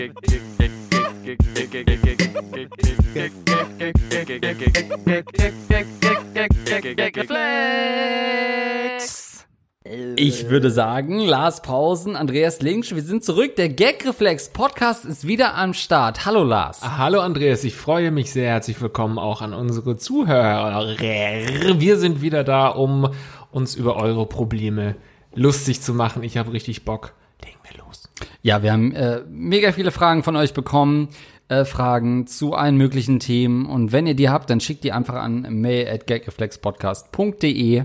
Ich würde sagen, Lars Pausen, Andreas Linksch, wir sind zurück. Der Gagreflex Podcast ist wieder am Start. Hallo Lars. Hallo Andreas, ich freue mich sehr. Herzlich willkommen auch an unsere Zuhörer. Wir sind wieder da, um uns über eure Probleme lustig zu machen. Ich habe richtig Bock. Legen wir los. Ja, wir haben äh, mega viele Fragen von euch bekommen. Äh, Fragen zu allen möglichen Themen. Und wenn ihr die habt, dann schickt die einfach an mail at gagreflexpodcast.de.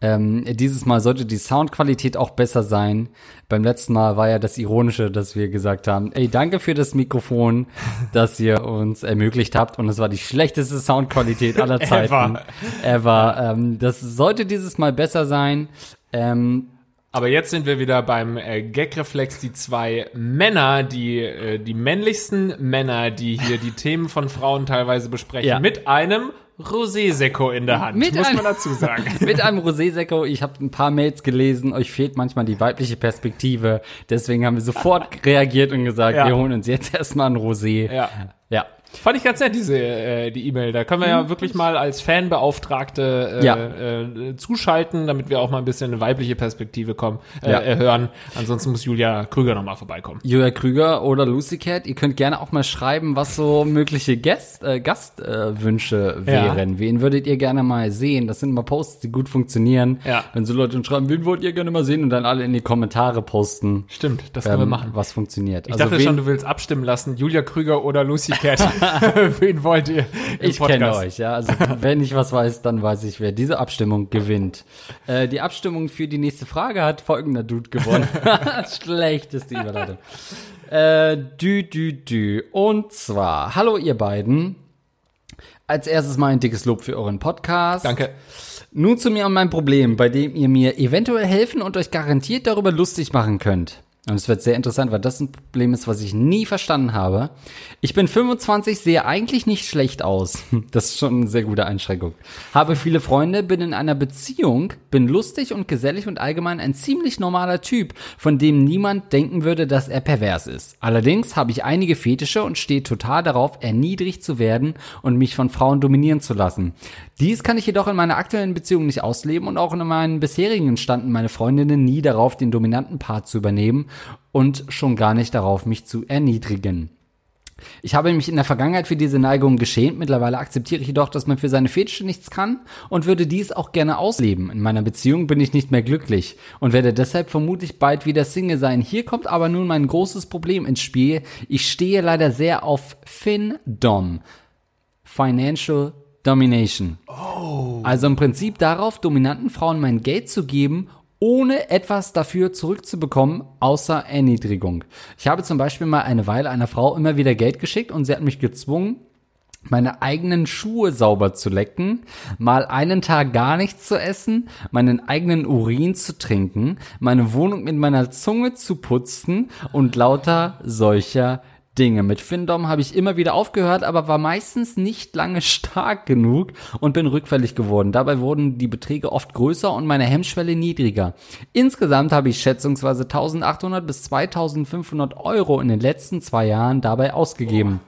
Ähm, dieses Mal sollte die Soundqualität auch besser sein. Beim letzten Mal war ja das Ironische, dass wir gesagt haben, ey, danke für das Mikrofon, das ihr uns ermöglicht habt. Und es war die schlechteste Soundqualität aller Zeiten. Ever. Ever. Ähm, das sollte dieses Mal besser sein. Ähm, Aber jetzt sind wir wieder beim äh, Gagreflex, die zwei Männer, die äh, die männlichsten Männer, die hier die Themen von Frauen teilweise besprechen, Ja. mit einem Rosé-Sekko in der Hand, Mit muss einem- man dazu sagen. mit einem Rosé-Sekko. Ich habe ein paar Mails gelesen. Euch fehlt manchmal die weibliche Perspektive. Deswegen haben wir sofort reagiert und gesagt, Ja. wir holen uns jetzt erstmal ein Rosé. Ja. Ja. Fand ich ganz nett, diese äh, die E-Mail. Da können wir ja wirklich mal als Fanbeauftragte äh, Ja. äh, zuschalten, damit wir auch mal ein bisschen eine weibliche Perspektive kommen, äh, Ja. hören. Ansonsten muss Julia Krüger nochmal vorbeikommen. Julia Krüger oder Lucy Cat, ihr könnt gerne auch mal schreiben, was so mögliche Gast, äh, Gastwünsche äh, Wünsche Ja. wären. Wen würdet ihr gerne mal sehen? Das sind immer Posts, die gut funktionieren. Ja. Wenn so Leute schreiben, wen wollt ihr gerne mal sehen? Und dann alle in die Kommentare posten, Stimmt, das können wir ähm, machen. was funktioniert. Ich dachte schon, du willst abstimmen lassen, Julia Krüger oder Lucy Cat. Wen wollt ihr? Ich kenne euch, ja. Also wenn ich was weiß, dann weiß ich, wer diese Abstimmung gewinnt. Äh, die Abstimmung für die nächste Frage hat folgender Dude gewonnen. Schlechteste Überleitung. Äh, dü, dü, dü. Und zwar, hallo ihr beiden. Als erstes mal ein dickes Lob für euren Podcast. Danke. Nun zu mir und meinem Problem, bei dem ihr mir eventuell helfen und euch garantiert darüber lustig machen könnt. Und es wird sehr interessant, weil das ein Problem ist, was ich nie verstanden habe. Ich bin 25, sehe eigentlich nicht schlecht aus. Das ist schon eine sehr gute Einschränkung. Habe viele Freunde, bin in einer Beziehung, bin lustig und gesellig und allgemein ein ziemlich normaler Typ, von dem niemand denken würde, dass er pervers ist. Allerdings habe ich einige Fetische und stehe total darauf, erniedrigt zu werden und mich von Frauen dominieren zu lassen. Dies kann ich jedoch in meiner aktuellen Beziehung nicht ausleben und auch in meinen bisherigen standen meine Freundinnen nie darauf, den dominanten Part zu übernehmen und schon gar nicht darauf, mich zu erniedrigen. Ich habe mich in der Vergangenheit für diese Neigung geschämt. Mittlerweile akzeptiere ich jedoch, dass man für seine Fetische nichts kann und würde dies auch gerne ausleben. In meiner Beziehung bin ich nicht mehr glücklich und werde deshalb vermutlich bald wieder Single sein. Hier kommt aber nun mein großes Problem ins Spiel. Ich stehe leider sehr auf FinDom. Financial Domination. Also im Prinzip darauf, dominanten Frauen mein Geld zu geben, ohne etwas dafür zurückzubekommen, außer Erniedrigung. Ich habe zum Beispiel mal eine Weile einer Frau immer wieder Geld geschickt und sie hat mich gezwungen, meine eigenen Schuhe sauber zu lecken, mal einen Tag gar nichts zu essen, meinen eigenen Urin zu trinken, meine Wohnung mit meiner Zunge zu putzen und lauter solcher Dinge. Mit Findom habe ich immer wieder aufgehört, aber war meistens nicht lange stark genug und bin rückfällig geworden. Dabei wurden die Beträge oft größer und meine Hemmschwelle niedriger. Insgesamt habe ich schätzungsweise 1800 bis 2500 Euro in den letzten zwei Jahren dabei ausgegeben.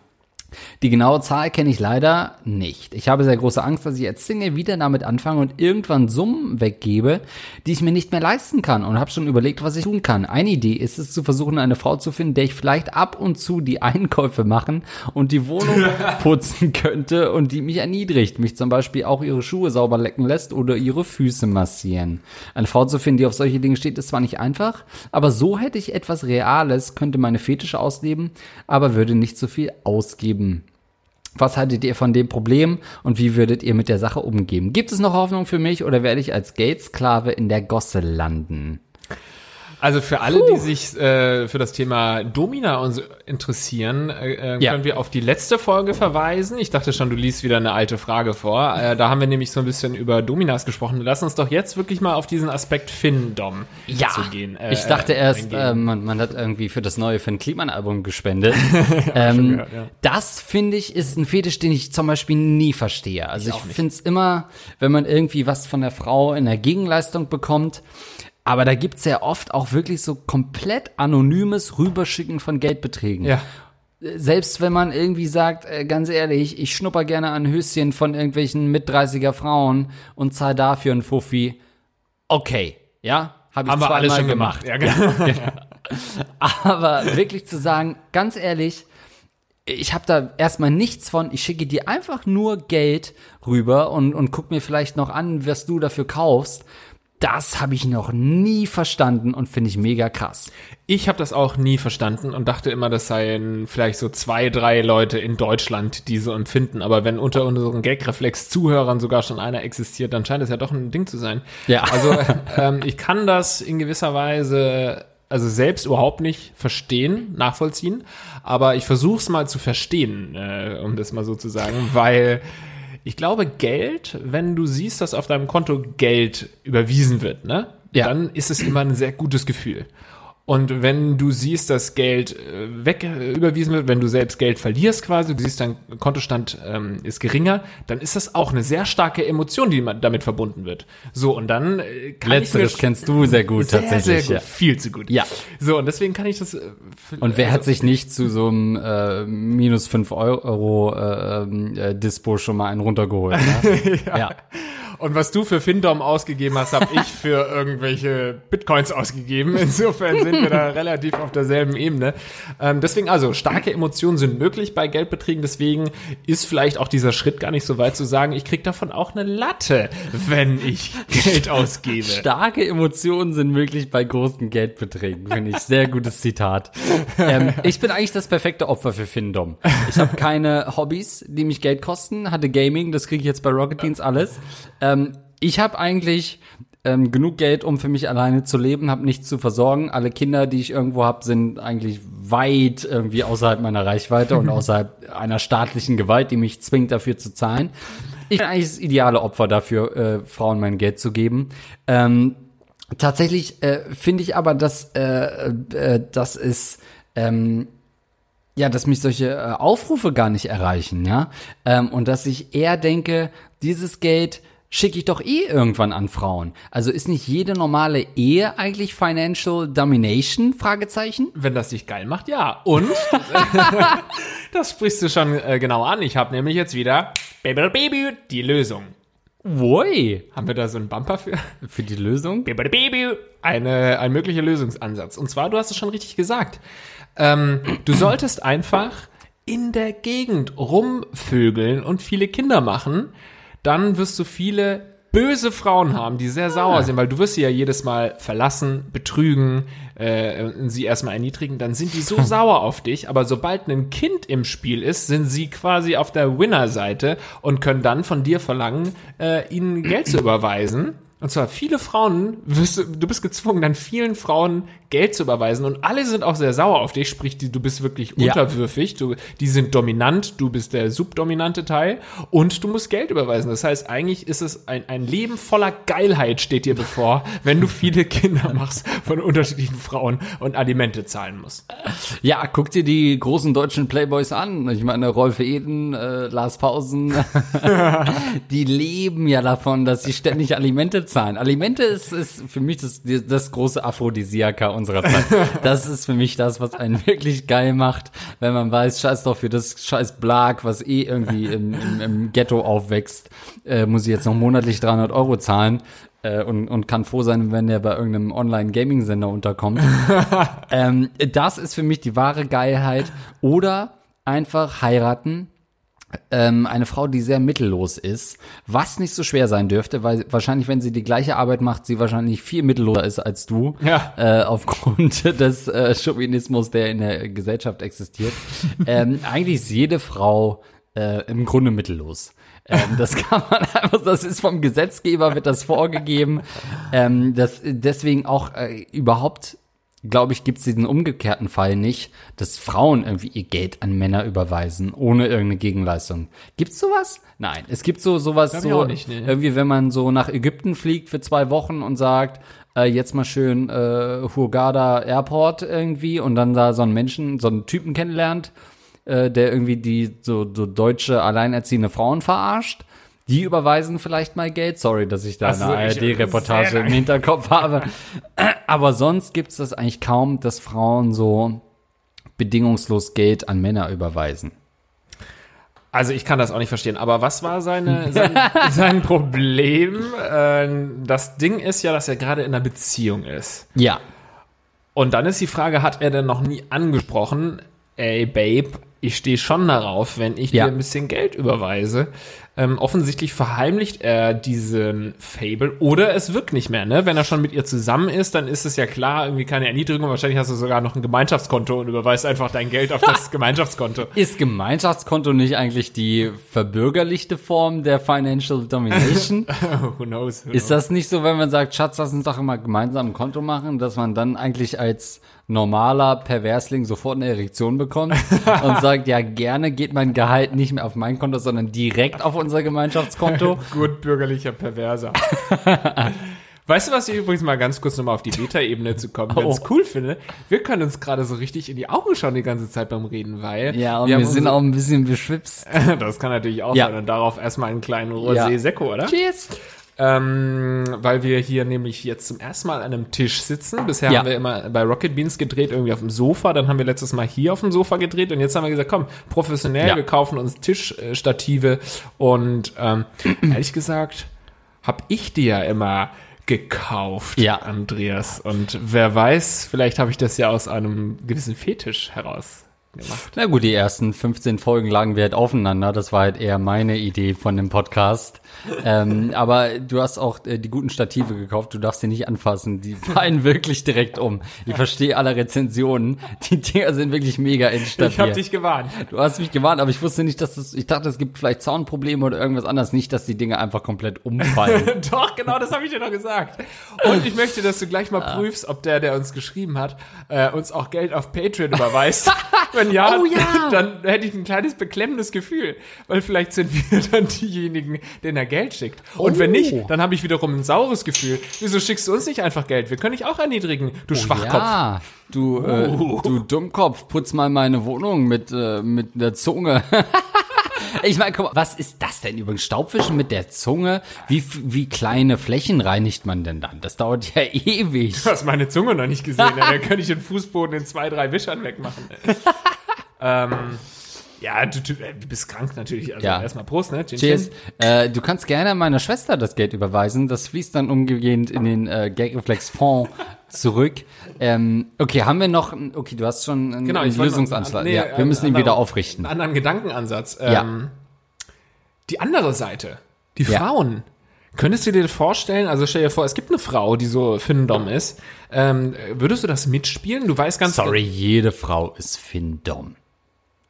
Die genaue Zahl kenne ich leider nicht. Ich habe sehr große Angst, dass ich als Single wieder damit anfange und irgendwann Summen weggebe, die ich mir nicht mehr leisten kann und habe schon überlegt, was ich tun kann. Eine Idee ist es zu versuchen, eine Frau zu finden, der ich vielleicht ab und zu die Einkäufe machen und die Wohnung putzen könnte und die mich erniedrigt, mich zum Beispiel auch ihre Schuhe sauber lecken lässt oder ihre Füße massieren. Eine Frau zu finden, die auf solche Dinge steht, ist zwar nicht einfach, aber so hätte ich etwas Reales, könnte meine Fetische ausleben, aber würde nicht so viel ausgeben. Was haltet ihr von dem Problem und wie würdet ihr mit der Sache umgehen? Gibt es noch Hoffnung für mich oder werde ich als Geldsklave in der Gosse landen? Also für alle, die sich äh, für das Thema Domina und so interessieren, äh, äh, Ja. können wir auf die letzte Folge verweisen. Ich dachte schon, du liest wieder eine alte Frage vor. Äh, da haben wir nämlich so ein bisschen über Dominas gesprochen. Lass uns doch jetzt wirklich mal auf diesen Aspekt Findom zu gehen. äh, ich dachte äh, erst, eingehen. äh, man, man hat irgendwie für das neue Finn Kliman Album gespendet. ähm, gehört, ja. Das finde ich ist ein Fetisch, den ich zum Beispiel nie verstehe. Also ich, finde es immer, wenn man irgendwie was von der Frau in der Gegenleistung bekommt, Aber da gibt's ja oft auch wirklich so komplett anonymes Rüberschicken von Geldbeträgen. Ja. Selbst wenn man irgendwie sagt, äh, ganz ehrlich, ich schnupper gerne an Höschen von irgendwelchen mit 30er Frauen und zahl dafür einen Fuffi. Okay, ja, hab ich Haben wir zweimal alle schon gemacht. gemacht. Ja, genau. Aber wirklich zu sagen, ganz ehrlich, ich habe da erstmal nichts von, ich schicke dir einfach nur Geld rüber und, und guck mir vielleicht noch an, was du dafür kaufst. Das habe ich noch nie verstanden und finde ich mega krass. Ich habe das auch nie verstanden und dachte immer, das seien vielleicht so zwei, drei Leute in Deutschland, die so empfinden. Aber wenn unter unseren Gagreflex-Zuhörern sogar schon einer existiert, dann scheint es ja doch ein Ding zu sein. Ja. Also ähm, ich kann das in gewisser Weise also selbst überhaupt nicht verstehen, nachvollziehen, aber ich versuche es mal zu verstehen, äh, um das mal so zu sagen, weil ich glaube, Geld, wenn du siehst, dass auf deinem Konto Geld überwiesen wird, ne, Ja. dann ist es immer ein sehr gutes Gefühl. Und wenn du siehst, dass Geld äh, weg äh, überwiesen wird, wenn du selbst Geld verlierst quasi, du siehst, dein Kontostand ähm, ist geringer, dann ist das auch eine sehr starke Emotion, die damit verbunden wird. So, und dann äh, kann Letzteres ich mir kennst du sehr gut sehr, tatsächlich. sehr gut, Ja. viel zu gut. Ja. So, und deswegen kann ich das. äh, Und wer also- hat sich nicht zu so einem äh, minus 5 Euro äh, ähm, äh, Dispo schon mal einen runtergeholt? Ne? ja. Und was du für Findom ausgegeben hast, habe ich für irgendwelche Bitcoins ausgegeben. Insofern sind wir da relativ auf derselben Ebene. Ähm, deswegen also, starke Emotionen sind möglich bei Geldbeträgen. Deswegen ist vielleicht auch dieser Schritt gar nicht so weit zu sagen, ich krieg davon auch eine Latte, wenn ich Geld ausgebe. Starke Emotionen sind möglich bei großen Geldbeträgen, finde ich. Sehr gutes Zitat. Ähm, ich bin eigentlich das perfekte Opfer für Findom. Ich habe keine Hobbys, die mich Geld kosten, hatte Gaming, das kriege ich jetzt bei Rocket Beans alles. Ähm, ich habe eigentlich ähm, genug Geld, um für mich alleine zu leben, habe nichts zu versorgen. Alle Kinder, die ich irgendwo habe, sind eigentlich weit irgendwie außerhalb meiner Reichweite und außerhalb einer staatlichen Gewalt, die mich zwingt, dafür zu zahlen. Ich bin eigentlich das ideale Opfer dafür, äh, Frauen mein Geld zu geben. Ähm, tatsächlich äh, finde ich aber, dass äh, äh, das ist ähm, ja, dass mich solche äh, Aufrufe gar nicht erreichen, ja, ähm, und dass ich eher denke, dieses Geld schicke ich doch eh irgendwann an Frauen. Also ist nicht jede normale Ehe eigentlich Financial Domination? Fragezeichen. Wenn das dich geil macht, ja. Und das sprichst du schon äh, genau an. Ich habe nämlich jetzt wieder Baby, Baby, die Lösung. Woi. Haben wir da so einen Bumper für? Für die Lösung? Eine, ein möglicher Lösungsansatz. Und zwar, du hast es schon richtig gesagt. Ähm, du solltest einfach in der Gegend rumvögeln und viele Kinder machen. Dann wirst du viele böse Frauen haben, die sehr sauer sind, weil du wirst sie ja jedes Mal verlassen, betrügen, äh, sie erstmal erniedrigen, dann sind die so sauer auf dich, aber sobald ein Kind im Spiel ist, sind sie quasi auf der Winner-Seite und können dann von dir verlangen, äh, ihnen Geld zu überweisen. Und zwar viele Frauen, wirst, du bist gezwungen, dann vielen Frauen Geld zu überweisen und alle sind auch sehr sauer auf dich, sprich, du bist wirklich Ja. unterwürfig, du, die sind dominant, du bist der subdominante Teil und du musst Geld überweisen. Das heißt, eigentlich ist es ein, ein Leben voller Geilheit steht dir bevor, wenn du viele Kinder machst von unterschiedlichen Frauen und Alimente zahlen musst. Ja, guck dir die großen deutschen Playboys an. Ich meine, Rolf Eden, äh, Lars Pausen, die leben ja davon, dass sie ständig Alimente zahlen. Alimente ist, ist für mich das, das große Aphrodisiaka unserer Zeit. Das ist für mich das, was einen wirklich geil macht, wenn man weiß, scheiß doch für das scheiß Blag, was eh irgendwie im, im, im Ghetto aufwächst, äh, muss ich jetzt noch monatlich 300 Euro zahlen. äh, Und, und kann froh sein, wenn der bei irgendeinem Online-Gaming-Sender unterkommt. Ähm, das ist für mich die wahre Geilheit. Oder einfach heiraten. Ähm, eine Frau, die sehr mittellos ist, was nicht so schwer sein dürfte, weil wahrscheinlich, wenn sie die gleiche Arbeit macht, sie wahrscheinlich viel mittelloser ist als du, Ja. äh, aufgrund des äh, Chauvinismus, der in der Gesellschaft existiert. ähm, eigentlich ist jede Frau äh, im Grunde mittellos. Ähm, das kann man einfach, das ist vom Gesetzgeber, wird das vorgegeben. Ähm, das, deswegen auch äh, überhaupt glaube ich, gibt es diesen umgekehrten Fall nicht, dass Frauen irgendwie ihr Geld an Männer überweisen, ohne irgendeine Gegenleistung. Gibt's sowas? Nein. Es gibt so sowas so, nicht, nee. irgendwie, wenn man so nach Ägypten fliegt für zwei Wochen und sagt, äh, jetzt mal schön äh, Hurghada Airport irgendwie und dann da so einen Menschen, so einen Typen kennenlernt, äh, der irgendwie die so, so deutsche alleinerziehende Frauen verarscht Die überweisen vielleicht mal Geld. Sorry, dass ich da Ach so, eine ARD-Reportage im Hinterkopf habe. Aber sonst gibt es das eigentlich kaum, dass Frauen so bedingungslos Geld an Männer überweisen. Also ich kann das auch nicht verstehen. Aber was war seine, sein, sein Problem? Äh, das Ding ist ja, dass er gerade in einer Beziehung ist. Ja. Und dann ist die Frage, hat er denn noch nie angesprochen, ey Babe, ich stehe schon darauf, wenn ich Ja. dir ein bisschen Geld überweise. Ähm, offensichtlich verheimlicht er diesen Fable oder es wirkt nicht mehr, ne? Wenn er schon mit ihr zusammen ist, dann ist es ja klar, irgendwie keine Erniedrigung. Wahrscheinlich hast du sogar noch ein Gemeinschaftskonto und überweist einfach dein Geld auf das Gemeinschaftskonto. Ist Gemeinschaftskonto nicht eigentlich die verbürgerlichte Form der Financial Domination? Who knows? Who Ist das nicht so, wenn man sagt, Schatz, lass uns doch immer gemeinsam ein Konto machen, dass man dann eigentlich als normaler Perversling sofort eine Erektion bekommt und sagt, ja, gerne geht mein Gehalt nicht mehr auf mein Konto, sondern direkt auf unser Gemeinschaftskonto? Gut bürgerlicher Perverser. Weißt du, was ich übrigens mal ganz kurz nochmal auf die Beta-Ebene zu kommen ganz Oh. cool finde? Wir können uns gerade so richtig in die Augen schauen die ganze Zeit beim Reden, weil Ja, und wir, haben sind auch ein bisschen beschwipst. das kann natürlich auch Ja. sein und darauf erstmal einen kleinen Ja. Rosé-Sekko, oder? Cheers! Ähm, weil wir hier nämlich jetzt zum ersten Mal an einem Tisch sitzen. Bisher Ja. haben wir immer bei Rocket Beans gedreht, irgendwie auf dem Sofa. Dann haben wir letztes Mal hier auf dem Sofa gedreht. Und jetzt haben wir gesagt, komm, professionell, Ja. wir kaufen uns Tischstative. Und ähm, ehrlich gesagt, habe ich die ja immer gekauft, Ja. Andreas. Und wer weiß, vielleicht habe ich das ja aus einem gewissen Fetisch heraus gemacht. Na gut, die ersten 15 Folgen lagen wir halt aufeinander. Das war halt eher meine Idee von dem Podcast. ähm, aber du hast auch äh, die guten Stative gekauft. Du darfst sie nicht anfassen. Die fallen wirklich direkt um. Ich verstehe alle Rezensionen. Die Dinger sind wirklich mega instabil. Ich habe dich gewarnt. Du hast mich gewarnt, aber ich wusste nicht, dass das, ich dachte, es gibt vielleicht Soundprobleme oder irgendwas anderes. Nicht, dass die Dinge einfach komplett umfallen. Doch, genau, das habe ich dir doch gesagt. Und ich möchte, dass du gleich mal Ah. prüfst, ob der, der uns geschrieben hat, äh, uns auch Geld auf Patreon überweist. Wenn ja, Oh ja. dann hätte ich ein kleines beklemmendes Gefühl, weil vielleicht sind wir dann diejenigen, denen er Geld schickt. Und wenn Oh. nicht, dann habe ich wiederum ein saures Gefühl. Wieso schickst du uns nicht einfach Geld? Wir können dich auch erniedrigen, du Schwachkopf. Oh Ja, du, äh, du Dummkopf, putz mal meine Wohnung mit, äh, mit der Zunge. Ich meine, guck mal, was ist das denn übrigens? Staubwischen mit der Zunge? Wie, wie kleine Flächen reinigt man denn dann? Das dauert ja ewig. Du hast meine Zunge noch nicht gesehen. ey. Da könnte ich den Fußboden in zwei, drei Wischern wegmachen. ähm, ja, du, du, äh, bist krank natürlich. Also Ja. erstmal Prost, ne? Chin, Cheers. Äh, du kannst gerne meiner Schwester das Geld überweisen. Das fließt dann umgehend in den äh, Gagreflex-Fonds zurück. Ähm, okay, haben wir noch, okay, du hast schon einen, Genau, einen Lösungsanschlag. nee, ja, wir müssen ihn anderen- wieder aufrichten. Einen anderen Gedankenansatz. Ja. Ähm, die andere Seite, die Ja. Frauen. Könntest du dir vorstellen, also stell dir vor, es gibt eine Frau, die so Findom ist. Ähm, würdest du das mitspielen? Du weißt ganz Sorry, jede Frau ist Findom.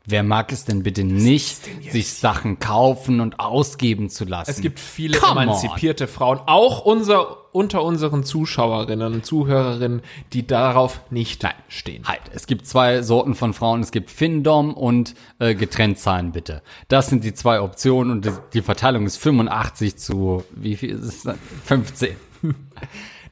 Wer mag es denn bitte nicht, sich Sachen kaufen und ausgeben zu lassen? Es gibt viele Come emanzipierte Frauen, auch unser, unter unseren Zuschauerinnen und Zuhörerinnen, die darauf nicht stehen. Halt, es gibt zwei Sorten von Frauen. Es gibt Findom und äh, getrennt zahlen bitte. Das sind die zwei Optionen und die, Verteilung ist 85 zu, wie viel ist es? dann? 15.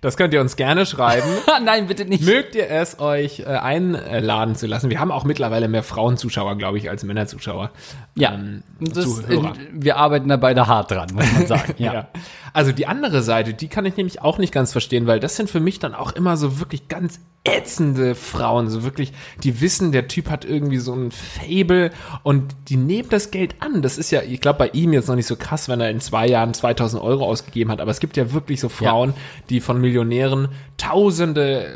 Das könnt ihr uns gerne schreiben. Nein, bitte nicht. Mögt ihr es euch äh, einladen zu lassen? Wir haben auch mittlerweile mehr Frauenzuschauer, glaube ich, als Männerzuschauer. Ja, Ähm, das, äh, wir arbeiten da beide hart dran, muss man sagen. Ja. Ja. Also die andere Seite, die kann ich nämlich auch nicht ganz verstehen, weil das sind für mich dann auch immer so wirklich ganz ätzende Frauen, so wirklich, die wissen, der Typ hat irgendwie so ein Fable und die nehmen das Geld an. Das ist ja, ich glaube, bei ihm jetzt noch nicht so krass, wenn er in zwei Jahren 2000 Euro ausgegeben hat, aber es gibt ja wirklich so Frauen, die von Millionären Tausende,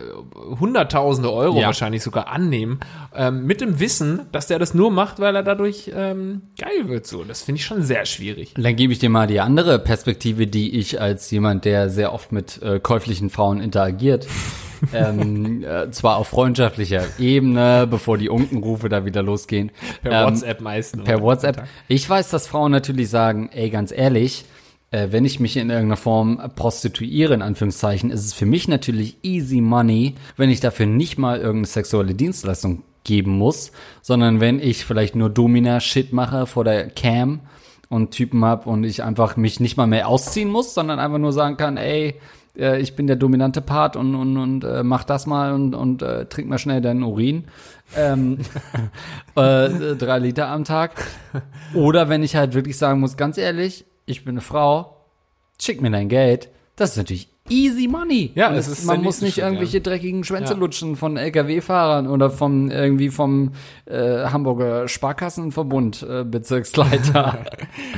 Hunderttausende Euro Ja. wahrscheinlich sogar annehmen, ähm, mit dem Wissen, dass der das nur macht, weil er dadurch ähm, geil wird. So, das finde ich schon sehr schwierig. Dann gebe ich dir mal die andere Perspektive, die ich als jemand, der sehr oft mit äh, käuflichen Frauen interagiert, ähm, äh, zwar auf freundschaftlicher Ebene, bevor die Unkenrufe da wieder losgehen. Per ähm, WhatsApp meistens. Per? WhatsApp. Ich weiß, dass Frauen natürlich sagen, ey, ganz ehrlich, äh, wenn ich mich in irgendeiner Form prostituiere, in Anführungszeichen, ist es für mich natürlich easy money, wenn ich dafür nicht mal irgendeine sexuelle Dienstleistung geben muss, sondern wenn ich vielleicht nur Domina-Shit mache vor der Cam und Typen hab und ich einfach mich nicht mal mehr ausziehen muss, sondern einfach nur sagen kann, ey, äh, ich bin der dominante Part und, und, und äh, mach das mal und, und äh, trink mal schnell deinen Urin. Ähm, äh, drei Liter am Tag. Oder wenn ich halt wirklich sagen muss, ganz ehrlich, ich bin eine Frau, schick mir dein Geld. Das ist natürlich easy money. Ja, es es ist man muss nicht Schritt, irgendwelche ja. dreckigen Schwänze Ja. lutschen von LKW-Fahrern oder vom irgendwie vom äh, Hamburger Sparkassenverbund äh, Bezirksleiter.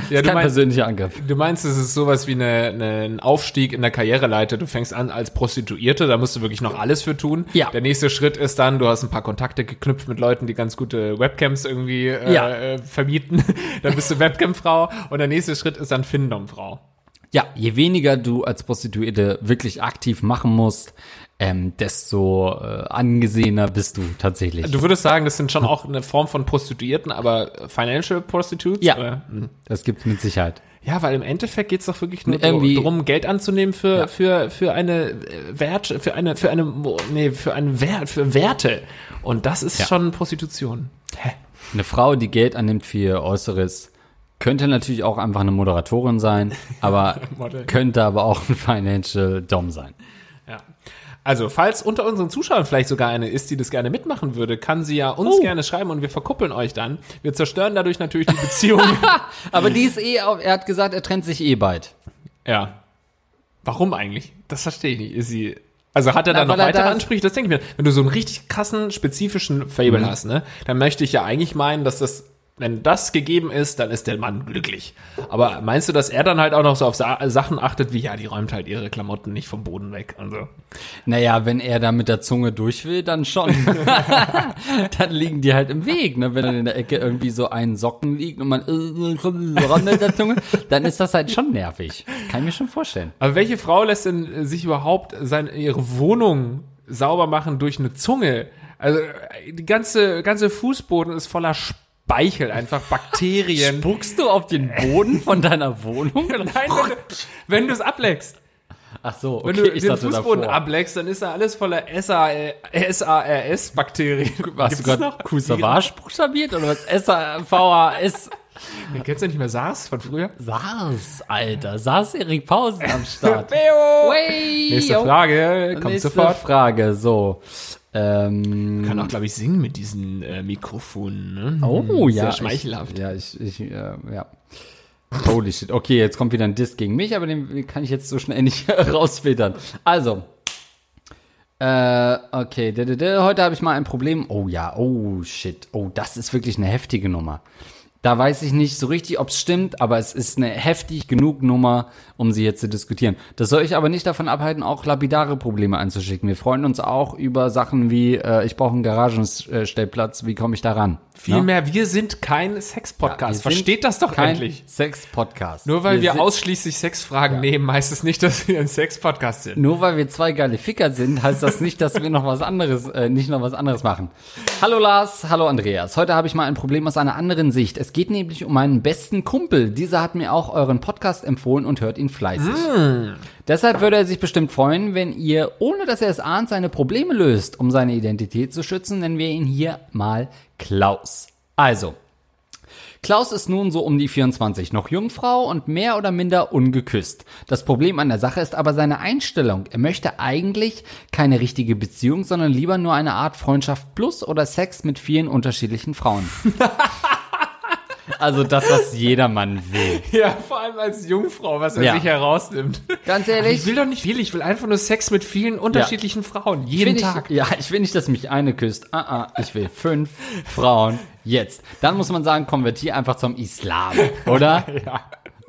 Ja, kein meinst, persönlicher Angriff. du meinst, es ist sowas wie eine, eine, ein Aufstieg in der Karriereleiter. Du fängst an als Prostituierte, da musst du wirklich noch alles für tun. Ja. Der nächste Schritt ist dann, du hast ein paar Kontakte geknüpft mit Leuten, die ganz gute Webcams irgendwie äh, Ja. äh, vermieten. dann bist du Webcam-Frau und der nächste Schritt ist dann Findom-Frau. Ja, je weniger du als Prostituierte wirklich aktiv machen musst, ähm, desto äh, angesehener bist du tatsächlich. Du würdest sagen, das sind schon auch eine Form von Prostituierten, aber Financial Prostitutes? Ja. Oder? Hm. Das gibt's mit Sicherheit. Ja, weil im Endeffekt geht's doch wirklich nur Irgendwie- darum, Geld anzunehmen für, Ja. für, für eine äh, Wert, für eine, für eine, nee, für einen Wert, für Werte. Und das ist Ja. schon Prostitution. Hä? Eine Frau, die Geld annimmt für ihr Äußeres, könnte natürlich auch einfach eine Moderatorin sein, aber könnte aber auch ein Financial Dom sein. Ja. Also, falls unter unseren Zuschauern vielleicht sogar eine ist, die das gerne mitmachen würde, kann sie ja uns Oh. gerne schreiben und wir verkuppeln euch dann. Wir zerstören dadurch natürlich die Beziehung. Aber die ist eh, auf, er hat gesagt, er trennt sich eh bald. ja. Warum eigentlich? Das verstehe ich nicht. Ist sie, also hat er Na, dann noch er weitere da- Ansprüche? Das denke ich mir. Wenn du so einen richtig krassen, spezifischen Fable hast, ne, dann möchte ich ja eigentlich meinen, dass das, wenn das gegeben ist, dann ist der Mann glücklich. Aber meinst du, dass er dann halt auch noch so auf Sa Sachen achtet, wie, ja, die räumt halt ihre Klamotten nicht vom Boden weg und so. Naja, wenn er da mit der Zunge durch will, dann schon. dann liegen die halt im Weg, ne? Wenn dann in der Ecke irgendwie so ein Socken liegt und man äh, ran mit der Zunge, dann ist das halt schon nervig. Kann ich mir schon vorstellen. Aber welche Frau lässt denn äh, sich überhaupt seine, ihre Wohnung sauber machen durch eine Zunge? Also äh, die ganze, ganze Fußboden ist voller Speichel, einfach Bakterien. Spuckst du auf den Boden von deiner Wohnung? Nein, wenn du, es ableckst. Ach so, okay, Wenn du den Fußboden davor. ableckst, dann ist da alles voller SARS-Bakterien. Hast du gerade Kusavage buchstabiert oder was? S-A-V-A-S. Den kennst du nicht mehr SARS von früher? SARS, Alter. SARS Erik Pausen am Start. Nächste. Frage, kommt Nächste sofort. Frage, so. Ähm, Kann auch, glaube ich, singen mit diesen äh, Mikrofonen. Ne? oh Sehr ja. schmeichelhaft. Ich, ja, ich, ich äh, ja. Holy shit. Okay, jetzt kommt wieder ein Diss gegen mich, aber den kann ich jetzt so schnell nicht rausfiltern. Also. Äh, okay. Heute habe ich mal ein Problem. Oh ja, oh shit. Oh, das ist wirklich eine heftige Nummer. Da weiß ich nicht so richtig, ob es stimmt, aber es ist eine heftig genug Nummer, um sie jetzt zu diskutieren. Das soll ich aber nicht davon abhalten, auch lapidare Probleme einzuschicken. Wir freuen uns auch über Sachen wie, äh, ich brauche einen Garagenstellplatz, wie komme ich da ran? Ne? Vielmehr, wir sind kein Sex-Podcast. Wir sind Versteht das doch kein endlich. Sex-Podcast. Nur weil wir, sind- ausschließlich Sexfragen nehmen, heißt es nicht, dass wir ein Sex-Podcast sind. Nur weil wir zwei geile Ficker sind, heißt das nicht, dass wir noch was anderes, äh, nicht noch was anderes machen. Hallo Lars, hallo Andreas. Heute habe ich mal ein Problem aus einer anderen Sicht. Es geht nämlich um meinen besten Kumpel. Dieser hat mir auch euren Podcast empfohlen und hört ihn fleißig. Deshalb würde er sich bestimmt freuen, wenn ihr, ohne dass er es ahnt, seine Probleme löst. Um seine Identität zu schützen, nennen wir ihn hier mal Klaus. Also, Klaus ist nun so um die 24, noch Jungfrau und mehr oder minder ungeküsst. Das Problem an der Sache ist aber seine Einstellung. Er möchte eigentlich keine richtige Beziehung, sondern lieber nur eine Art Freundschaft plus oder Sex mit vielen unterschiedlichen Frauen. also das, was jedermann will. Ja, vor allem als Jungfrau, was er Ja. sich herausnimmt. Ganz ehrlich, Ich will doch nicht viel, ich will einfach nur Sex mit vielen unterschiedlichen Frauen, Ich jeden Tag. Nicht, ja, ich will nicht, dass mich eine küsst. Ah, ah, ich will fünf Frauen jetzt. Dann muss man sagen, konvertier einfach zum Islam, oder? Ja.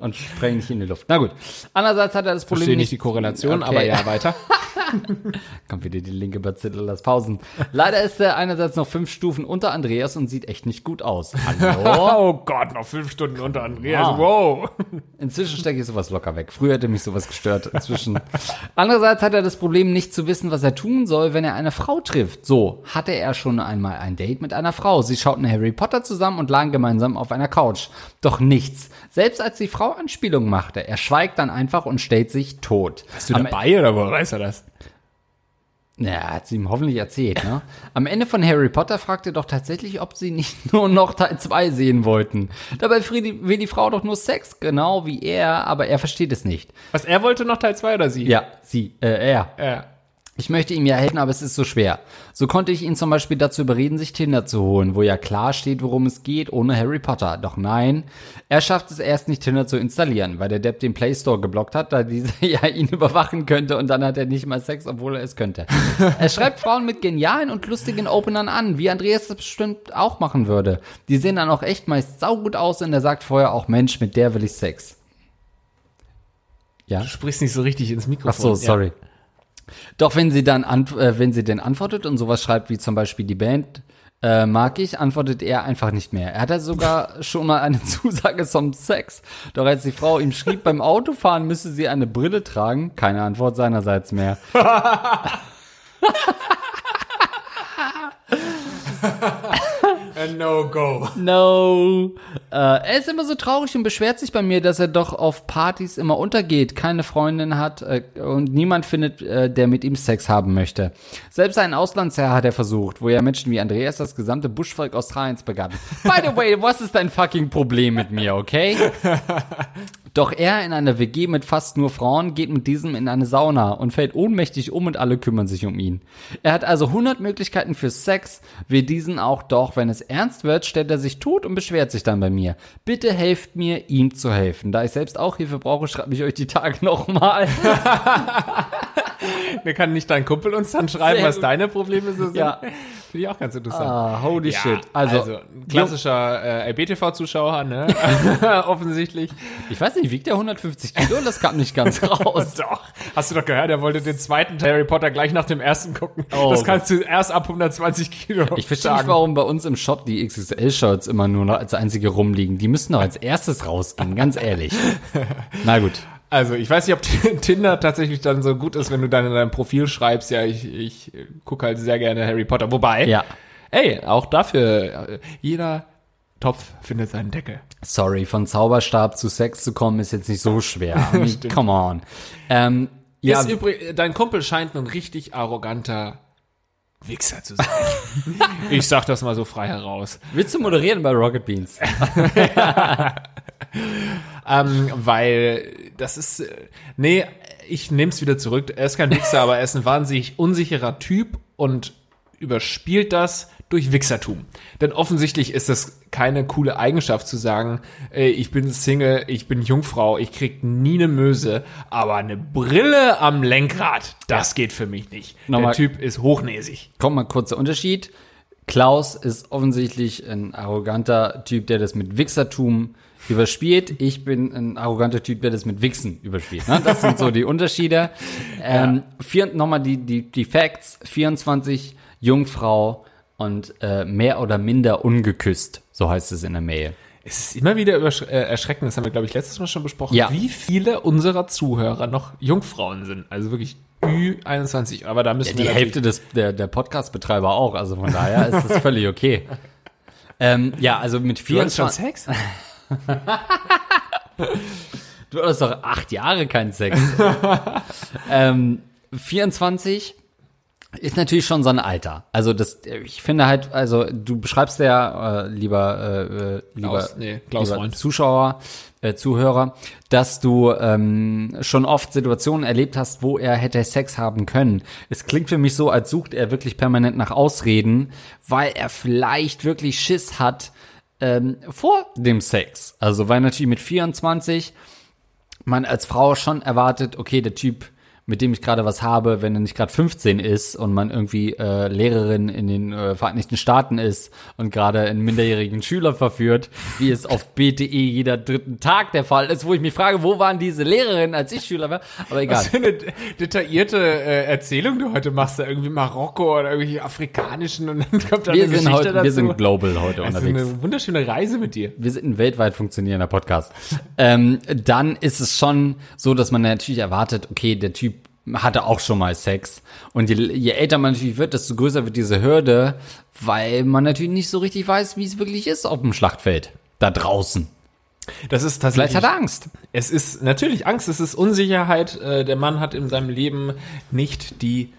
Und spreng nicht in die Luft. Na gut. Andererseits hat er das Problem Verstehe nicht die Korrelation, Okay. aber ja, weiter. Kommt wieder die linke Bazille, lass Pausen. Leider ist er einerseits noch fünf Stufen unter Andreas und sieht echt nicht gut aus. Hallo? Oh Gott, noch fünf Stunden unter Andreas. Ah. Wow. Inzwischen stecke ich sowas locker weg. Früher hätte mich sowas gestört. Inzwischen. Andererseits hat er das Problem, nicht zu wissen, was er tun soll, wenn er eine Frau trifft. So hatte er schon einmal ein Date mit einer Frau. Sie schauten Harry Potter zusammen und lagen gemeinsam auf einer Couch. Doch nichts. Selbst als die Frau Anspielungen machte, er schweigt dann einfach und stellt sich tot. Bist du dabei oder wo weiß er das? Ja, hat sie ihm hoffentlich erzählt, ne? Am Ende von Harry Potter fragt er doch tatsächlich, ob sie nicht nur noch Teil 2 sehen wollten. Dabei will die Frau doch nur Sex, genau wie er, aber er versteht es nicht. Was, er wollte noch Teil 2 oder sie? Ja, sie, äh, er. Ja. Ich möchte ihm ja helfen, aber es ist so schwer. So konnte ich ihn zum Beispiel dazu überreden, sich Tinder zu holen, wo ja klar steht, worum es geht, ohne Harry Potter. Doch nein, er schafft es erst nicht, Tinder zu installieren, weil der Depp den Play Store geblockt hat, da dieser ja ihn überwachen könnte und dann hat er nicht mal Sex, obwohl er es könnte. er schreibt Frauen mit genialen und lustigen Openern an, wie Andreas das bestimmt auch machen würde. Die sehen dann auch echt meist saugut aus und er sagt vorher auch, Mensch, mit der will ich Sex. Ja? Du sprichst nicht so richtig ins Mikrofon. Ach so, sorry. Ja. Doch wenn sie dann, äh, wenn sie denn antwortet und sowas schreibt wie zum Beispiel die Band äh, mag ich, antwortet er einfach nicht mehr. Er hatte sogar schon mal eine Zusage zum Sex. Doch als die Frau ihm schrieb, beim Autofahren müsse sie eine Brille tragen, keine Antwort seinerseits mehr. A No-Go. No. Äh, er ist immer so traurig und beschwert sich bei mir, dass er doch auf Partys immer untergeht, keine Freundin hat äh, und niemand findet, äh, der mit ihm Sex haben möchte. Selbst einen Auslandsherr hat er versucht, wo ja Menschen wie Andreas das gesamte Buschvolk Australiens begannen. By the way, was ist dein fucking Problem mit mir, okay? Doch er in einer WG mit fast nur Frauen geht mit diesem in eine Sauna und fällt ohnmächtig um und alle kümmern sich um ihn. Er hat also 100 Möglichkeiten für Sex, will diesen auch doch, wenn es ernst wird, stellt er sich tot und beschwert sich dann bei mir. Bitte helft mir, ihm zu helfen. Da ich selbst auch Hilfe brauche, schreibe ich euch die Tage nochmal. Mir kann nicht dein Kumpel uns dann schreiben, Sehr was gut. deine Probleme so sind. Ja. Finde ich auch ganz interessant. Ah, holy ja, shit. Also, also ein klassischer äh, LBTV-Zuschauer, ne? Offensichtlich. Ich weiß nicht, wiegt der 150 Kilo? Das kam nicht ganz raus. doch. Hast du doch gehört, er wollte den zweiten Harry Potter gleich nach dem ersten gucken. Oh, das kannst du erst ab 120 Kilo. Ich verstehe nicht, warum bei uns im Shop die XXL-Shirts immer nur noch als einzige rumliegen. Die müssten doch als erstes rausgehen, ganz ehrlich. Na gut. Also, ich weiß nicht, ob Tinder tatsächlich dann so gut ist, wenn du dann in deinem Profil schreibst, ja, ich, ich gucke halt sehr gerne Harry Potter. Wobei, ja. ey, auch dafür, äh, jeder Topf findet seinen Deckel. Sorry, von Zauberstab zu Sex zu kommen, ist jetzt nicht so schwer. Come on. Ähm, ja. Übrig, dein Kumpel scheint ein richtig arroganter Wichser zu sein. ich sag das mal so frei heraus. Willst du moderieren bei Rocket Beans? ähm, weil das ist, äh, nee, ich nehme es wieder zurück. Er ist kein Wichser, aber er ist ein wahnsinnig unsicherer Typ und überspielt das durch Wichsertum. Denn offensichtlich ist das keine coole Eigenschaft zu sagen, ey, ich bin Single, ich bin Jungfrau, ich krieg nie eine Möse, aber eine Brille am Lenkrad, das geht für mich nicht. Nochmal, Der Typ ist hochnäsig. Kommt mal kurzer Unterschied. Klaus ist offensichtlich ein arroganter Typ, der das mit Wichsertum überspielt. Ich bin ein arroganter Typ, der das mit Wichsen überspielt. Ne? Das sind so die Unterschiede. Ähm, vier, nochmal die, die, die Facts. 24, Jungfrau und äh, mehr oder minder ungeküsst. So heißt es in der Mail. Es ist immer wieder äh, erschreckend, das haben wir, glaube ich, letztes Mal schon besprochen, ja. wie viele unserer Zuhörer noch Jungfrauen sind. Also wirklich Ü21. Aber da müssen ja, die wir Hälfte des, der, der Podcast-Betreiber auch. Also von daher ist das völlig okay. ähm, ja, also mit 24. Du hast schon Sex? du hast doch acht Jahre keinen Sex. ähm, 24 ist natürlich schon so ein Alter. Also das, ich finde halt, also du beschreibst ja, äh, lieber, äh, äh lieber, Klaus, nee, Klaus lieber Zuschauer, äh, Zuhörer, dass du ähm, schon oft Situationen erlebt hast, wo er hätte Sex haben können. Es klingt für mich so, als sucht er wirklich permanent nach Ausreden, weil er vielleicht wirklich Schiss hat, ähm, vor dem Sex. Also weil natürlich mit 24 man als Frau schon erwartet, okay, der Typ mit dem ich gerade was habe, wenn er nicht gerade 15 ist und man irgendwie äh, Lehrerin in den äh, Vereinigten Staaten ist und gerade einen minderjährigen Schüler verführt, wie es auf BTE jeder dritten Tag der Fall ist, wo ich mich frage, wo waren diese Lehrerinnen, als ich Schüler war? Aber egal. Was für eine detaillierte äh, Erzählung du heute machst, da irgendwie Marokko oder irgendwelche afrikanischen und dann kommt da wir eine sind Geschichte heute, dazu. Wir sind global heute also unterwegs. eine wunderschöne Reise mit dir. Wir sind ein weltweit funktionierender Podcast. ähm, dann ist es schon so, dass man natürlich erwartet, okay, der Typ hatte auch schon mal Sex. Und je, je älter man natürlich wird, desto größer wird diese Hürde, weil man natürlich nicht so richtig weiß, wie es wirklich ist auf dem Schlachtfeld. Da draußen. Das ist tatsächlich. Vielleicht hat er Angst. Es ist natürlich Angst, es ist Unsicherheit. Äh, der Mann hat in seinem Leben nicht die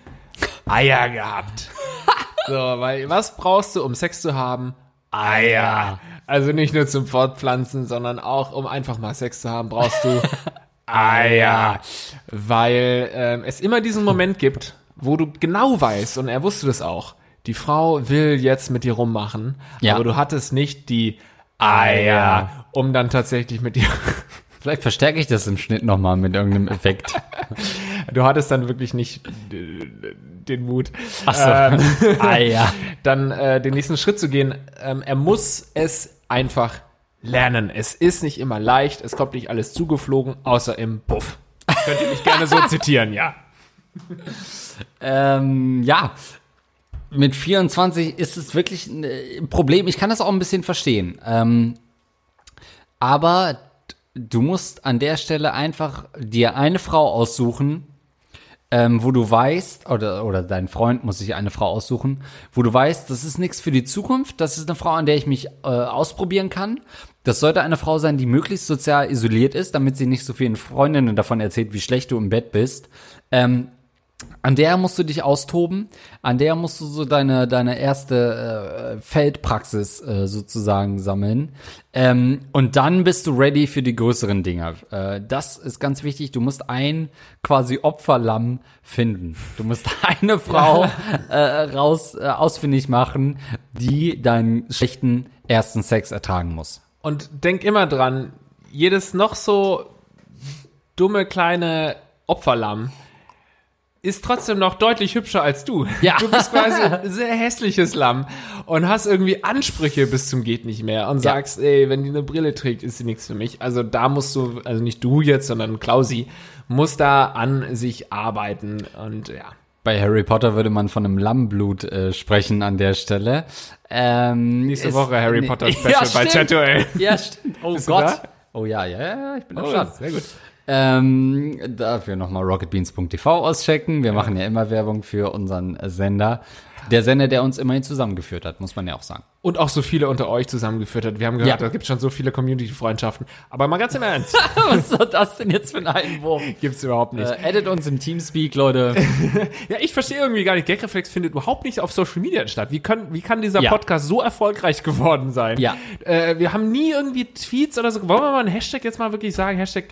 Eier gehabt. so, weil was brauchst du, um Sex zu haben? Eier. Also nicht nur zum Fortpflanzen, sondern auch, um einfach mal Sex zu haben, brauchst du Eier. Weil ähm, es immer diesen Moment gibt, wo du genau weißt, und er wusste das auch, die Frau will jetzt mit dir rummachen, Ja. aber du hattest nicht die Eier, um dann tatsächlich mit dir, Vielleicht verstärke ich das im Schnitt nochmal mit irgendeinem Effekt. du hattest dann wirklich nicht äh, den Mut, Ach so. ähm, ah ja. dann äh, den nächsten Schritt zu gehen. Ähm, er muss es einfach lernen. Es ist nicht immer leicht, es kommt nicht alles zugeflogen, außer im Puff. Könnt ihr mich gerne so zitieren, ja. Ähm, ja. Mit 24 ist es wirklich ein äh, Problem. Ich kann das auch ein bisschen verstehen. Ähm, aber du musst an der Stelle einfach dir eine Frau aussuchen, ähm, wo du weißt, oder, oder dein Freund muss sich eine Frau aussuchen, wo du weißt, das ist nichts für die Zukunft, das ist eine Frau, an der ich mich äh, ausprobieren kann. Das sollte eine Frau sein, die möglichst sozial isoliert ist, damit sie nicht so vielen Freundinnen davon erzählt, wie schlecht du im Bett bist. Ähm, an der musst du dich austoben, an der musst du so deine, deine erste äh, Feldpraxis äh, sozusagen sammeln. Ähm, und dann bist du ready für die größeren Dinger. Äh, das ist ganz wichtig. Du musst ein quasi Opferlamm finden. Du musst eine Frau äh, raus äh, ausfindig machen, die deinen schlechten ersten Sex ertragen muss. Und denk immer dran, jedes noch so dumme kleine Opferlamm ist trotzdem noch deutlich hübscher als du. Ja. Du bist quasi ein sehr hässliches Lamm und hast irgendwie Ansprüche bis zum geht nicht mehr und Ja. sagst, ey, wenn die eine Brille trägt, ist sie nichts für mich. Also da musst du, also nicht du jetzt, sondern Klausi, muss da an sich arbeiten und ja. Bei Harry Potter würde man von einem Lammblut äh, sprechen an der Stelle. Ähm, Nächste ist- Woche Harry nee. Potter Special bei stimmt. Chatwell. Ja, stimmt. Oh Bist Gott. Oh ja, ja, ja, ich bin am Oh, Start. sehr gut. Ähm, dafür nochmal rocketbeans.tv auschecken. Wir machen ja immer Werbung für unseren Sender. Der Sender, der uns immerhin zusammengeführt hat, muss man ja auch sagen. Und auch so viele unter euch zusammengeführt hat. Wir haben gehört, Ja. da gibt schon so viele Community-Freundschaften. Aber mal ganz im Ernst, Was soll das denn jetzt für ein Einwurf? gibt's überhaupt nicht. Äh, edit uns im Teamspeak, Leute. Ja, ich verstehe irgendwie gar nicht. Gagreflex findet überhaupt nicht auf Social Media statt. Wie, können, wie kann dieser Ja. Podcast so erfolgreich geworden sein? Ja. Äh, wir haben nie irgendwie Tweets oder so. Wollen wir mal einen Hashtag jetzt mal wirklich sagen? Hashtag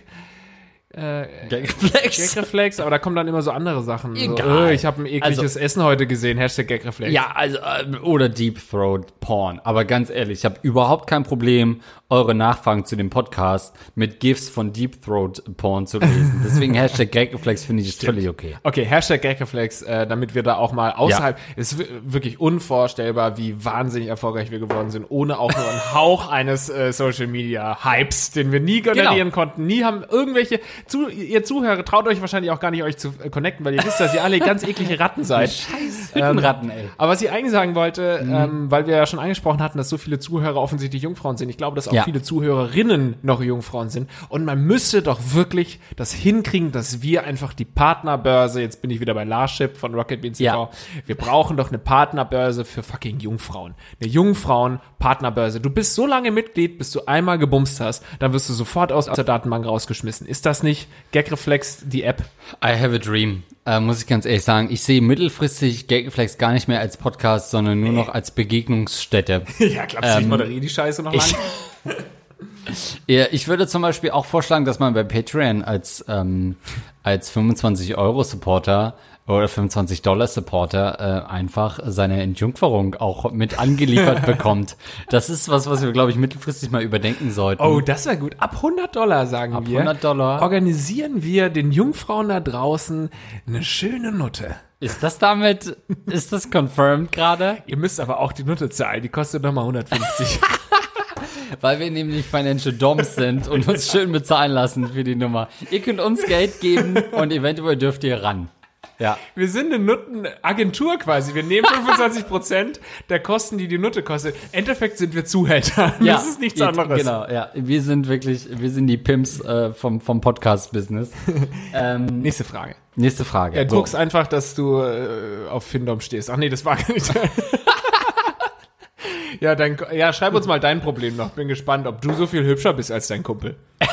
Gagreflex. Gagreflex, aber da kommen dann immer so andere Sachen. So, Egal. äh, ich habe ein ekliges Essen heute gesehen. Hashtag Gagreflex. Ja, also, äh, oder Deep Throat Porn. Aber ganz ehrlich, ich habe überhaupt kein Problem, eure Nachfragen zu dem Podcast mit GIFs von Deep Throat Porn zu lesen. Deswegen Hashtag Gagreflex finde ich ist völlig okay. Okay, Hashtag Gagreflex, äh, damit wir da auch mal außerhalb, es ist wi- wirklich unvorstellbar, wie wahnsinnig erfolgreich wir geworden sind, ohne auch nur einen Hauch eines äh, Social Media Hypes, den wir nie generieren Genau. konnten, nie haben irgendwelche, zu, ihr Zuhörer traut euch wahrscheinlich auch gar nicht, euch zu äh, connecten, weil ihr wisst, dass ihr alle ganz eklige Ratten seid. Scheiß Hüttenratten, ey. Aber was ich eigentlich sagen wollte, Mhm. ähm, weil wir ja schon angesprochen hatten, dass so viele Zuhörer offensichtlich Jungfrauen sind. Ich glaube, dass auch Ja. viele Zuhörerinnen noch Jungfrauen sind. Und man müsste doch wirklich das hinkriegen, dass wir einfach die Partnerbörse, jetzt bin ich wieder bei Larship von Rocket Beans TV, Ja. wir brauchen doch eine Partnerbörse für fucking Jungfrauen. Eine Jungfrauen-Partnerbörse. Du bist so lange Mitglied, bis du einmal gebumst hast, dann wirst du sofort aus der Datenbank rausgeschmissen. Ist das nicht Gagreflex, die App? I have a dream. Äh, muss ich ganz ehrlich sagen, ich sehe mittelfristig Gagreflex gar nicht mehr als Podcast, sondern nur noch als Begegnungsstätte. ja, glaubst du, ich moderiere die Scheiße noch lang? Ja, ich würde zum Beispiel auch vorschlagen, dass man bei Patreon als, ähm, als 25 Euro Supporter oder 25 Dollar Supporter äh, einfach seine Entjungferung auch mit angeliefert bekommt. Das ist was, was wir, glaube ich, mittelfristig mal überdenken sollten. Oh, das wäre gut. Ab 100 Dollar, sagen Ab wir. 100 Dollar. Organisieren wir den Jungfrauen da draußen eine schöne Nutte. Ist das damit, ist das confirmed gerade? Ihr müsst aber auch die Nutte zahlen. Die kostet nochmal 150. Weil wir nämlich Financial Doms sind und uns schön bezahlen lassen für die Nummer. Ihr könnt uns Geld geben und eventuell dürft ihr ran. Ja. wir sind eine Nuttenagentur quasi. Wir nehmen 25 Prozent der Kosten, die die Nutte kostet. Im Endeffekt sind wir Zuhälter. ja, das ist nichts ihr- anderes. Genau, ja. Wir sind wirklich, wir sind die Pimps äh, vom, vom Podcast-Business. ähm, Nächste Frage. nächste Frage. Ja, So. druckst einfach, dass du äh, auf Findom stehst. Ach nee, das war gar nicht. ja, dann, ja, schreib uns mal dein Problem noch. Bin gespannt, ob du so viel hübscher bist als dein Kumpel.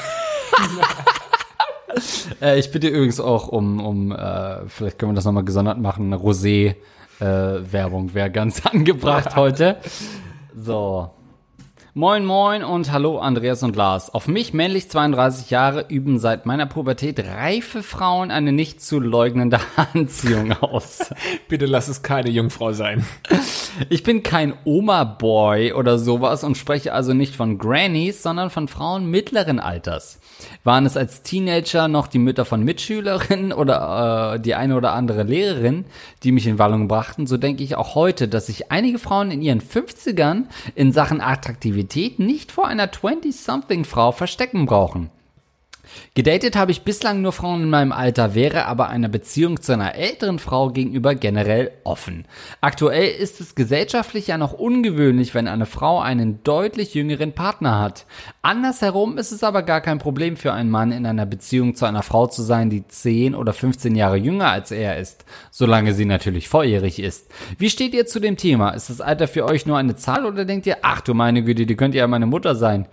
Äh, ich bitte übrigens auch um, um äh, vielleicht können wir das nochmal gesondert machen, Rosé-Werbung wäre ganz angebracht heute. So. Moin moin und hallo Andreas und Lars. Auf mich, männlich 32 Jahre, üben seit meiner Pubertät reife Frauen eine nicht zu leugnende Anziehung aus. Bitte lass es keine Jungfrau sein. Ich bin kein Oma-Boy oder sowas und spreche also nicht von Grannies, sondern von Frauen mittleren Alters. Waren es als Teenager noch die Mütter von Mitschülerinnen oder äh, die eine oder andere Lehrerin, die mich in Wallung brachten, so denke ich auch heute, dass sich einige Frauen in ihren 50ern in Sachen Attraktivität nicht vor einer 20-something-Frau verstecken brauchen. Gedatet habe ich bislang nur Frauen in meinem Alter, wäre aber einer Beziehung zu einer älteren Frau gegenüber generell offen. Aktuell ist es gesellschaftlich ja noch ungewöhnlich, wenn eine Frau einen deutlich jüngeren Partner hat. Andersherum ist es aber gar kein Problem für einen Mann in einer Beziehung zu einer Frau zu sein, die 10 oder 15 Jahre jünger als er ist, solange sie natürlich volljährig ist. Wie steht ihr zu dem Thema? Ist das Alter für euch nur eine Zahl oder denkt ihr, ach du meine Güte, die könnte ja meine Mutter sein?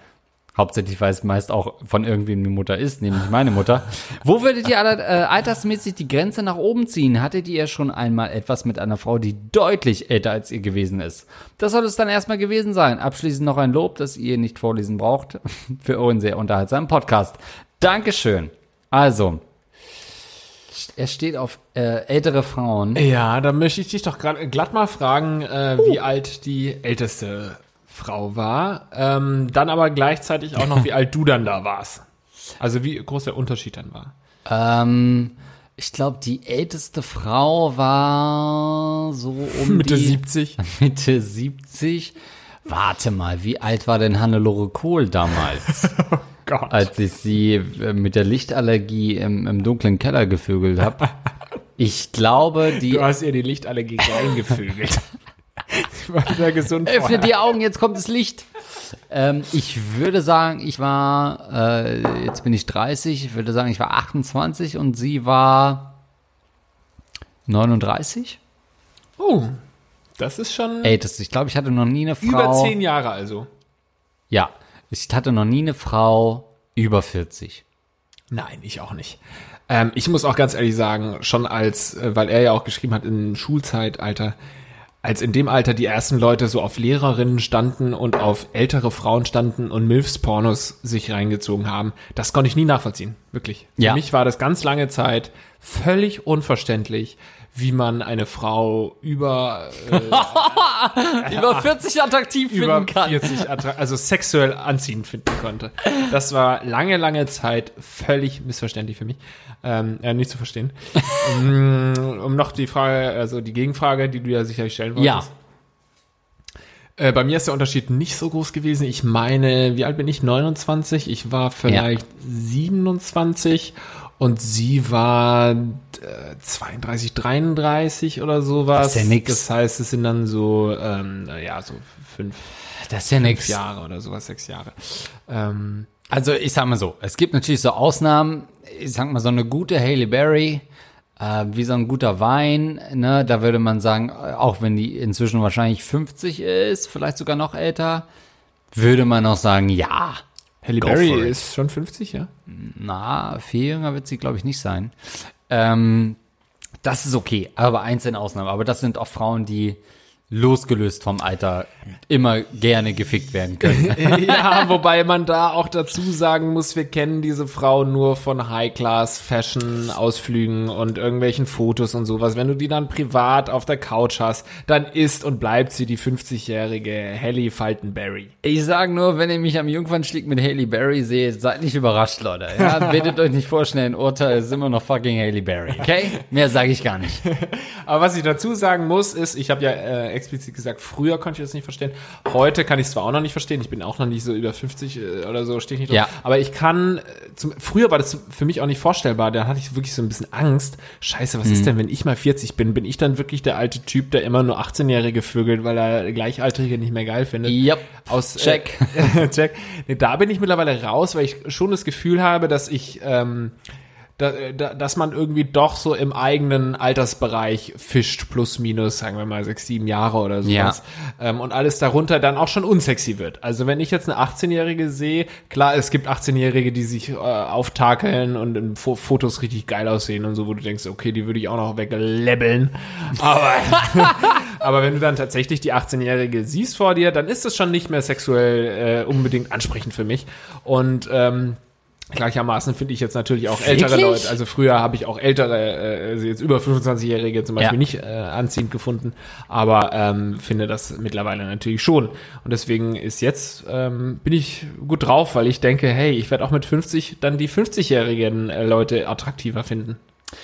Hauptsächlich, weil es meist auch von irgendwem die Mutter ist, nämlich meine Mutter. Wo würdet ihr aller, äh, altersmäßig die Grenze nach oben ziehen? Hattet ihr schon einmal etwas mit einer Frau, die deutlich älter als ihr gewesen ist? Das soll es dann erstmal gewesen sein. Abschließend noch ein Lob, das ihr nicht vorlesen braucht, für euren sehr unterhaltsamen Podcast. Dankeschön. Also, er steht auf äh, ältere Frauen. Ja, da möchte ich dich doch grad, glatt mal fragen, äh, wie alt die älteste Frau war. Ähm, dann aber gleichzeitig auch noch, wie alt du dann da warst. Also wie groß der Unterschied dann war. Ähm, ich glaube, die älteste Frau war so um Mitte die 70. Mitte 70. Warte mal, wie alt war denn Hannelore Kohl damals? Gott. als ich sie äh, mit der Lichtallergie im, im dunklen Keller gevögelt habe. Ich glaube, die Du hast ihr die Lichtallergie reingevögelt. Sie war wieder gesund Öffne vorher. die Augen, jetzt kommt das Licht. Ähm, ich würde sagen, ich war, äh, jetzt bin ich 30, ich würde sagen, ich war 28 und sie war 39. Oh, das ist schon Älteste. Ich glaube, ich hatte noch nie eine Frau. über zehn Jahre also. Ja, ich hatte noch nie eine Frau über 40. Nein, ich auch nicht. Ähm, ich muss auch ganz ehrlich sagen, schon als, äh, weil er ja auch geschrieben hat im Schulzeitalter, als in dem Alter die ersten Leute so auf Lehrerinnen standen und auf ältere Frauen standen und Milfs-Pornos sich reingezogen haben, das konnte ich nie nachvollziehen. Wirklich. Für Ja. mich war das ganz lange Zeit völlig unverständlich, wie man eine Frau über äh, Über 40 attraktiv über 40 attra- also sexuell anziehend finden konnte. Das war lange, lange Zeit völlig missverständlich für mich, ähm, äh, nicht zu verstehen. um, um noch die Frage, also die Gegenfrage, die du ja sicherlich stellen Ja. wolltest. Äh, bei mir ist der Unterschied nicht so groß gewesen. Ich meine, wie alt bin ich? 29. Ich war vielleicht 27 und sie war äh, 32, 33 oder sowas. Das ist ja nix. Das heißt, es sind dann so, ähm, ja, so fünf, Das ist ja fünf nichts. Jahre oder sowas, sechs Jahre. Ähm, Also ich sag mal so, es gibt natürlich so Ausnahmen. Ich sag mal so eine gute Hailey Berry, äh, wie so ein guter Wein, ne, da würde man sagen, auch wenn die inzwischen wahrscheinlich 50 ist, vielleicht sogar noch älter, würde man noch sagen, ja. Halle Go Berry ist schon 50, ja? Na, viel jünger wird sie, glaube ich, nicht sein. Ähm, das ist okay, aber einzelne Ausnahmen. Aber das sind auch Frauen, die losgelöst vom Alter immer gerne gefickt werden können. ja, wobei man da auch dazu sagen muss, wir kennen diese Frau nur von High-Class-Fashion-Ausflügen und irgendwelchen Fotos und sowas. Wenn du die dann privat auf der Couch hast, dann ist und bleibt sie die 50-jährige Halle Faltenberry. Ich sage nur, wenn ihr mich am Jungfernstieg mit Haley Berry seht, seid nicht überrascht, Leute. Ja, bittet euch nicht vorschnell, ein Urteil ist immer noch fucking Haley Berry, okay? Mehr sage ich gar nicht. Aber was ich dazu sagen muss, ist, ich habe ja äh, explizit gesagt, früher konnte ich das nicht verstehen. Heute kann ich es zwar auch noch nicht verstehen, ich bin auch noch nicht so über 50 äh, oder so, stehe ich nicht drauf. Ja. Aber ich kann, äh, zum, früher war das für mich auch nicht vorstellbar, da hatte ich wirklich so ein bisschen Angst. Scheiße, was ist denn, wenn ich mal 40 bin? Bin ich dann wirklich der alte Typ, der immer nur 18-Jährige vögelt, weil er Gleichaltrige nicht mehr geil findet? Yep. Aus, Check. Äh, check. Nee, da bin ich mittlerweile raus, weil ich schon das Gefühl habe, dass ich, ähm, da, da, dass man irgendwie doch so im eigenen Altersbereich fischt, plus minus, sagen wir mal sechs, sieben Jahre oder sowas. Ähm, und alles darunter dann auch schon unsexy wird. Also wenn ich jetzt eine 18-Jährige sehe, klar, es gibt 18-Jährige, die sich äh, auftakeln und in Fo Fotos richtig geil aussehen und so, wo du denkst, okay, die würde ich auch noch weglebbeln. Aber Aber wenn du dann tatsächlich die 18-Jährige siehst vor dir, dann ist es schon nicht mehr sexuell äh, unbedingt ansprechend für mich. Und ähm, Gleichermaßen finde ich jetzt natürlich auch ältere Wirklich? Leute. Also früher habe ich auch ältere, äh, also jetzt über 25-Jährige zum Beispiel Ja. nicht äh, anziehend gefunden, aber ähm, finde das mittlerweile natürlich schon. Und deswegen ist jetzt, ähm, bin ich gut drauf, weil ich denke, hey, ich werde auch mit 50 dann die 50-jährigen äh, Leute attraktiver finden.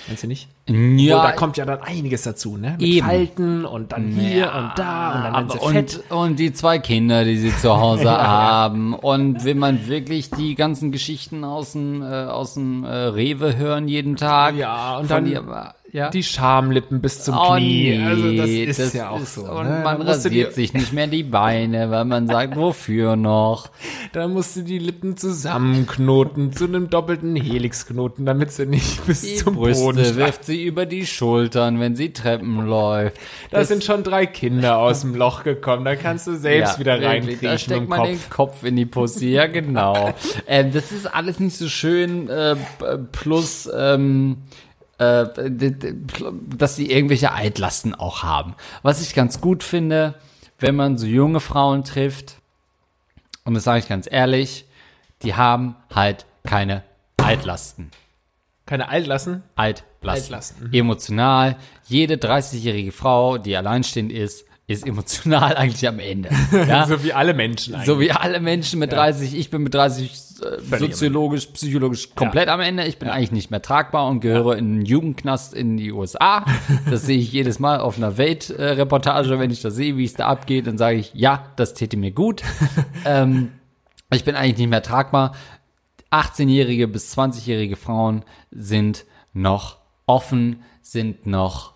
Meinst du nicht? Ja, Obwohl, da kommt ja dann einiges dazu, ne? Mit Eben. Falten und dann hier und da und dann werden sie aber fett. und, und die zwei Kinder, die sie zu Hause haben. Und will man wirklich die ganzen Geschichten aus dem, äh, aus dem äh, Rewe hören jeden Tag? Ja, und dann ihr, ja. Die Schamlippen bis zum Oh, Knie. nee, also das ist das ja auch ist- so. Und ne? man die- rasiert sich nicht mehr die Beine, weil man sagt, wofür noch? Da musst du die Lippen zusammenknoten zu einem doppelten Helixknoten, damit sie nicht bis Die zum Boden Brüste steigen. wirft sie über die Schultern, wenn sie Treppen läuft. Da sind schon drei Kinder aus dem Loch gekommen. Da kannst du selbst wieder wirklich, reinkriechen Da steckt man Kopf. den Kopf in die Pussy, ja genau. ähm, das ist alles nicht so schön, äh, plus ähm, äh, dass sie irgendwelche Altlasten auch haben. Was ich ganz gut finde, wenn man so junge Frauen trifft, und das sage ich ganz ehrlich, die haben halt keine Altlasten. Keine Altlassen? Altlasten. Altlasten, mhm. Emotional. Jede 30-jährige Frau, die alleinstehend ist, ist emotional eigentlich am Ende. Ja? So wie alle Menschen eigentlich. So wie alle Menschen mit 30, ich bin mit 30 äh, soziologisch, psychologisch komplett am Ende. Ich bin eigentlich nicht mehr tragbar und gehöre in einen Jugendknast in die USA. Das sehe ich jedes Mal auf einer Welt-Reportage, wenn ich das sehe, wie es da abgeht, dann sage ich, ja, das täte mir gut. ähm, ich bin eigentlich nicht mehr tragbar. 18-jährige bis 20-jährige Frauen sind noch offen, sind noch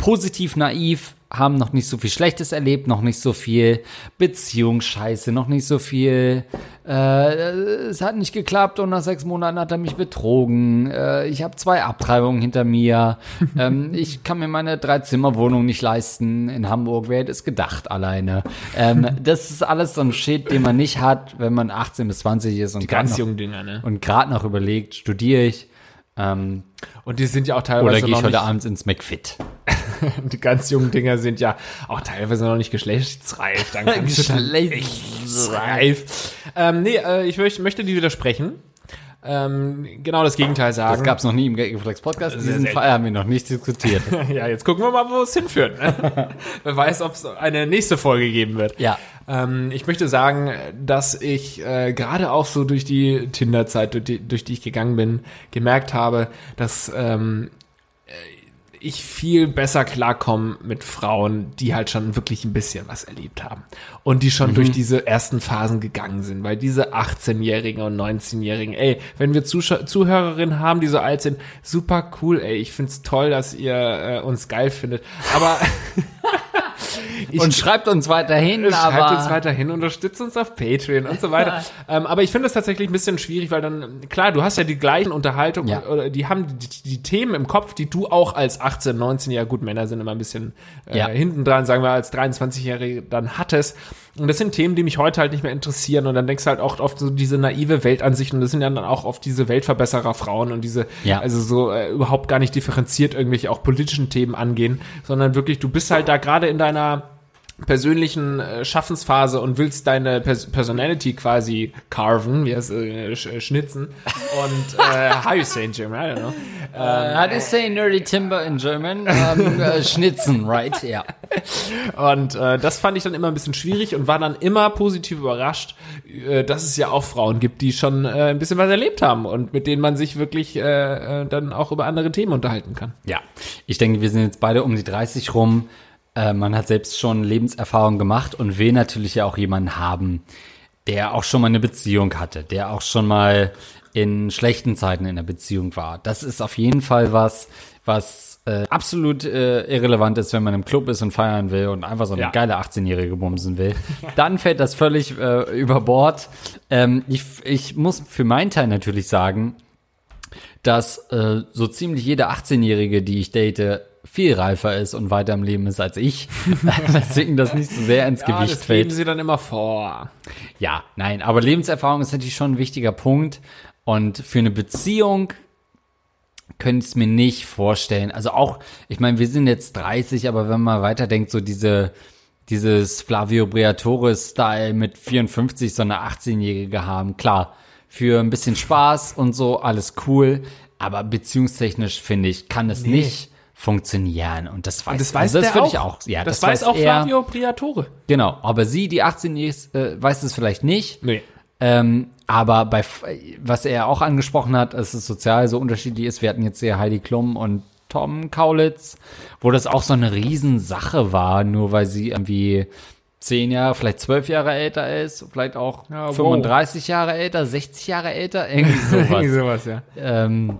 positiv naiv, haben noch nicht so viel Schlechtes erlebt, noch nicht so viel Beziehungsscheiße, noch nicht so viel, äh, es hat nicht geklappt und nach sechs Monaten hat er mich betrogen, äh, ich habe zwei Abtreibungen hinter mir, ähm, ich kann mir meine Drei-Zimmer-Wohnung nicht leisten in Hamburg, wer hätte es gedacht alleine. Ähm, das ist alles so ein Shit, den man nicht hat, wenn man 18 bis 20 ist und Ganz grad noch, ne? und gerade noch überlegt, studiere ich, ähm, Und die sind ja auch teilweise oder gehe ich heute nicht, Abend ins McFit. die ganz jungen Dinger sind ja auch teilweise noch nicht geschlechtsreif. Dann kannst Geschlechtsreif. Ähm, nee, äh, ich möcht, möchte die widersprechen. Ähm, genau das Gegenteil sagen. Das gab es noch nie im Reflex Podcast. Sehr Diesen. Fall haben wir noch nicht diskutiert. Ja, jetzt gucken wir mal, wo es hinführt. Ne? Wer weiß, ob es eine nächste Folge geben wird. Ja. Ähm, ich möchte sagen, dass ich äh, gerade auch so durch die Tinder-Zeit, durch die, durch die ich gegangen bin, gemerkt habe, dass ähm, äh, ich viel besser klarkomme mit Frauen, die halt schon wirklich ein bisschen was erlebt haben. Und die schon durch diese ersten Phasen gegangen sind, weil diese 18-Jährigen und 19-Jährigen, ey, wenn wir Zuschau Zuhörerinnen haben, die so alt sind, super cool, ey, ich find's toll, dass ihr äh, uns geil findet, aber ich Und schreibt uns weiterhin, Schreibt aber uns weiterhin, unterstützt uns auf Patreon und so weiter. ähm, aber ich finde es tatsächlich ein bisschen schwierig, weil dann, klar, du hast ja die gleichen Unterhaltungen, Ja. oder die haben die, die Themen im Kopf, die du auch als 18, 19, ja gut, Männer sind immer ein bisschen äh, Ja. hinten dran, sagen wir als 23-Jährige dann hattest. Und das sind Themen, die mich heute halt nicht mehr interessieren. Und dann denkst du halt auch oft so diese naive Weltansicht und das sind ja dann auch oft diese Weltverbesserer Frauen und diese, Ja. also so äh, überhaupt gar nicht differenziert irgendwelche auch politischen Themen angehen, sondern wirklich, du bist halt da gerade in deiner persönlichen äh, Schaffensphase und willst deine Pers Personality quasi carven, wie heißt äh, sch äh, schnitzen und äh, how you say in German, I don't know. how do you say nerdy timber in German? Um, äh, schnitzen, right? Ja. Und äh, das fand ich dann immer ein bisschen schwierig und war dann immer positiv überrascht, äh, dass es ja auch Frauen gibt, die schon äh, ein bisschen was erlebt haben und mit denen man sich wirklich äh, äh, dann auch über andere Themen unterhalten kann. Ja. Ich denke, wir sind jetzt beide um die 30 rum. Äh, man hat selbst schon Lebenserfahrung gemacht und will natürlich ja auch jemanden haben, der auch schon mal eine Beziehung hatte, der auch schon mal in schlechten Zeiten in der Beziehung war. Das ist auf jeden Fall was, was äh, absolut äh, irrelevant ist, wenn man im Club ist und feiern will und einfach so eine Ja. geile 18-Jährige bumsen will. Dann fällt das völlig äh, über Bord. Ähm, ich, ich muss für meinen Teil natürlich sagen, dass äh, so ziemlich jede 18-Jährige, die ich date, viel reifer ist und weiter im Leben ist als ich. Deswegen das nicht so sehr ins Ja, Gewicht das fällt. geben sie dann immer vor. Ja, nein, aber Lebenserfahrung ist natürlich schon ein wichtiger Punkt. Und für eine Beziehung könnte ich es mir nicht vorstellen. Also auch, ich meine, wir sind jetzt 30, aber wenn man weiterdenkt, so diese, dieses Flavio Briatore-Style mit 54 so eine 18-Jährige haben, klar, für ein bisschen Spaß und so, alles cool, aber beziehungstechnisch, finde ich, kann es nicht funktionieren und das weiß, Und das weiß also der finde auch. ich auch. Ja, das, weiß auch er. Flavio Briatore. Genau, aber sie, die 18 ist, äh, weiß es vielleicht nicht. Nee. Ähm, aber bei, was er auch angesprochen hat, dass es sozial so unterschiedlich ist. Wir hatten jetzt hier Heidi Klum und Tom Kaulitz, wo das auch so eine Riesensache war, nur weil sie irgendwie zehn Jahre, vielleicht zwölf Jahre älter ist, vielleicht auch Ja, wow. 35 Jahre älter, 60 Jahre älter, irgendwie Irgendwie sowas. sowas, ja. ähm,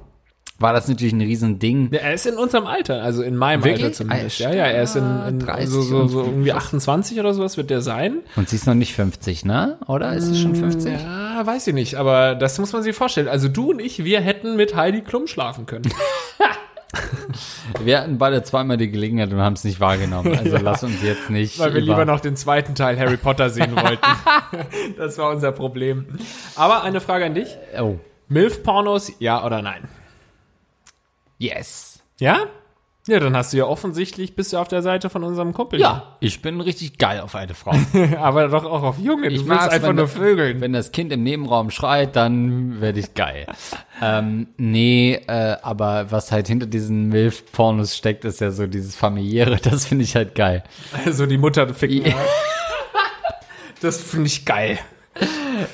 war das natürlich ein Riesending. Ja, Er ist in unserem Alter, also in meinem Wirklich? Alter zumindest. Ah, Ja, ja, er ist in, in 30 so, so, so irgendwie 28 oder sowas wird der sein. Und sie ist noch nicht 50, ne? Oder? Ist sie schon 50? Ja, weiß ich nicht, aber das muss man sich vorstellen. Also du und ich, wir hätten mit Heidi Klum schlafen können. Wir hatten beide zweimal die Gelegenheit und haben es nicht wahrgenommen. Also lass uns jetzt nicht. Weil wir lieber noch den zweiten Teil Harry Potter sehen wollten. das war unser Problem. Aber eine Frage an dich. Oh. Milf-Pornos, ja oder nein? Yes. Ja? Ja, dann hast du ja offensichtlich, bist du auf der Seite von unserem Kumpel. Ja, ich bin richtig geil auf eine Frau. Aber doch auch auf Junge. Du Ich willst einfach wenn nur vögeln. Wenn das Kind im Nebenraum schreit, dann werde ich geil. ähm, nee, äh, aber was halt hinter diesen Milf-Pornos steckt, ist ja so dieses familiäre. Das finde ich halt geil. Also die Mutter ficken. Ja. Das finde ich geil.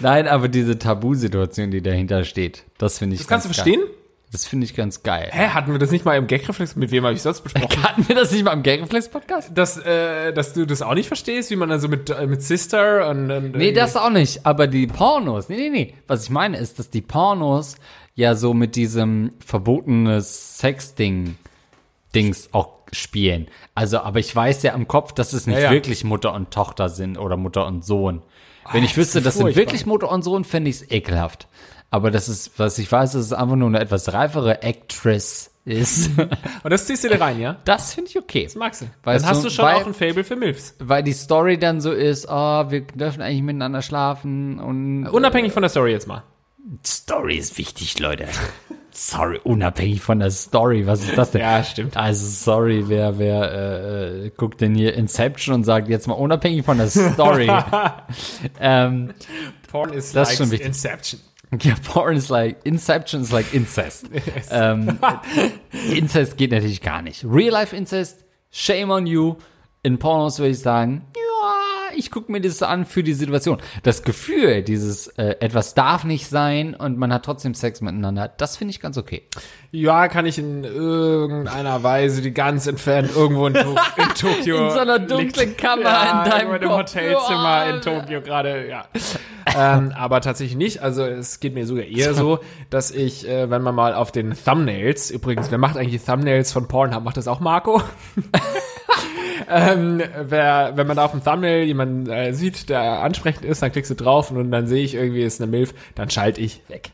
Nein, aber diese Tabu-Situation, die dahinter steht, das finde ich Das kannst du verstehen? Geil. Das finde ich ganz geil. Hä, hatten wir das nicht mal im Gagreflex? Mit wem habe ich sonst besprochen? Hatten wir das nicht mal im Gagreflex-Podcast? dass, äh, dass du das auch nicht verstehst, wie man dann so mit, äh, mit Sister und, und Nee, das auch nicht. Aber die Pornos, nee, nee, nee. Was ich meine ist, dass die Pornos ja so mit diesem verbotenes Sex-Ding, Dings auch spielen. Also, aber ich weiß ja im Kopf, dass es nicht Ja, ja. wirklich Mutter und Tochter sind oder Mutter und Sohn. Wenn ich das wüsste, ist das sind wirklich Mutter und Sohn, fände ich es ekelhaft. Aber das ist, was ich weiß, dass es einfach nur eine etwas reifere Actress ist. Und das ziehst du dir rein, ja? das finde ich okay. Das magst du. Weißt dann hast du, schon weil- auch ein Fable für Milfs. Weil die Story dann so ist, oh, wir dürfen eigentlich miteinander schlafen und Unabhängig von der Story jetzt mal. Story ist wichtig, Leute. Sorry, unabhängig von der Story, was ist das denn? Ja, stimmt. Also sorry, wer wer äh, äh, guckt denn hier Inception und sagt jetzt mal unabhängig von der Story. ähm, Porn is Das ist like schon wichtig. Inception. Ja, Porn is like Inception is like Incest. ähm, Incest geht natürlich gar nicht. Real Life Incest, shame on you. In Pornos würde ich sagen, ich gucke mir das an für die Situation. Das Gefühl, dieses äh, etwas darf nicht sein und man hat trotzdem Sex miteinander, das finde ich ganz okay. Ja, kann ich in irgendeiner Weise die ganz entfernt irgendwo in, to in Tokio. In so einer dunklen liegt- Kammer ja, in deinem Kopf. Hotelzimmer in Oh, Tokio gerade, ja. ähm, aber tatsächlich nicht. Also es geht mir sogar eher so, dass ich, äh, wenn man mal auf den Thumbnails, übrigens, wer macht eigentlich die Thumbnails von Pornhub? Macht das auch Marco? ähm, wer, wenn man da auf dem Thumbnail jemanden äh, sieht, der ansprechend ist, dann klickst du drauf und dann sehe ich irgendwie, ist eine Milf, dann schalte ich weg.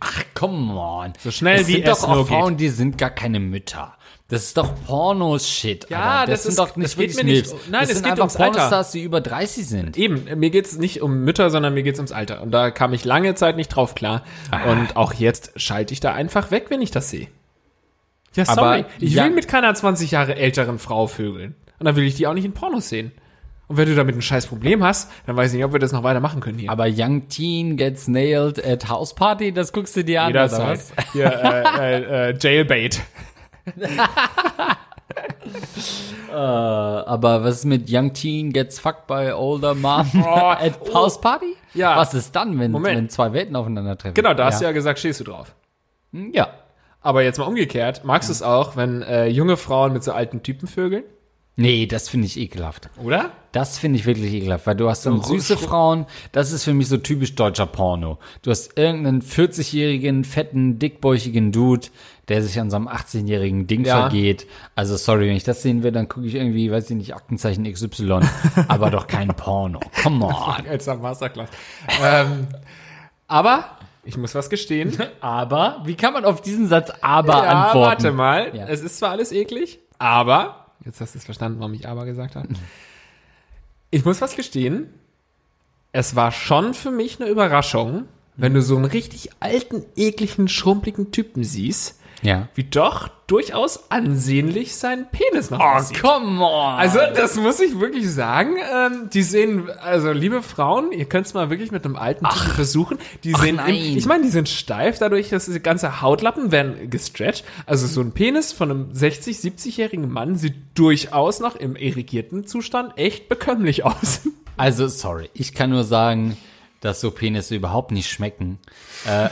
Ach, come on. So schnell es wie sind es doch auch nur Frauen, die sind gar keine Mütter. Das ist doch Pornos-Shit. Ja, Alter. das sind ist- doch nicht das geht wirklich mir nicht- nein, das es sind geht einfach ums Alter. Pornostars, die über 30 sind. Eben, mir geht's nicht um Mütter, sondern mir geht's ums Alter. Und da kam ich lange Zeit nicht drauf klar. Und auch jetzt schalte ich da einfach weg, wenn ich das sehe. Ja, sorry. Aber ich ja- will mit keiner 20 Jahre älteren Frau vögeln. Und dann will ich die auch nicht in Pornos sehen. Und wenn du damit ein scheiß Problem hast, dann weiß ich nicht, ob wir das noch weiter machen können hier. Aber Young Teen gets nailed at House Party, das guckst du dir an, oder Jederzeit. was? Hier, äh, äh, äh, Jailbait. Aber was ist mit Young Teen gets fucked by older mom Oh, at oh. House Party? Ja. Was ist dann, wenn, Moment. wenn zwei Welten aufeinandertreffen? Genau, da hast du ja. ja gesagt, stehst du drauf. Ja. Aber jetzt mal umgekehrt, magst du es auch, wenn äh, junge Frauen mit so alten Typen vögeln? Nee, das finde ich ekelhaft. Oder? Das finde ich wirklich ekelhaft, weil du hast dann So süße Frauen, das ist für mich so typisch deutscher Porno. Du hast irgendeinen 40-jährigen, fetten, dickbäuchigen Dude, der sich an so einem 18-jährigen Ding Ja. vergeht. Also sorry, wenn ich das sehen will, dann gucke ich irgendwie, weiß ich nicht, Aktenzeichen XY, aber doch kein Porno. Come on. Als am Masterclass. ähm, aber, ich muss was gestehen. Aber, wie kann man auf diesen Satz aber ja, antworten? warte mal. Ja. Es ist zwar alles eklig, aber, jetzt hast du es verstanden, warum ich aber gesagt habe. Ich muss was gestehen. Es war schon für mich eine Überraschung, wenn du so einen richtig alten, ekligen, schrumpeligen Typen siehst, Ja. wie doch durchaus ansehnlich sein Penis noch Oh, aussieht. come on. Also, das muss ich wirklich sagen. Ähm, die sehen, also liebe Frauen, ihr könnt es mal wirklich mit einem alten Typen versuchen. Die sehen, nein. im, ich meine, die sind steif, dadurch, dass die ganze Hautlappen werden gestretcht. Also so ein Penis von einem 60, 70-jährigen Mann sieht durchaus noch im irrigierten Zustand echt bekömmlich aus. Also, sorry, ich kann nur sagen, dass so Penisse überhaupt nicht schmecken. Äh,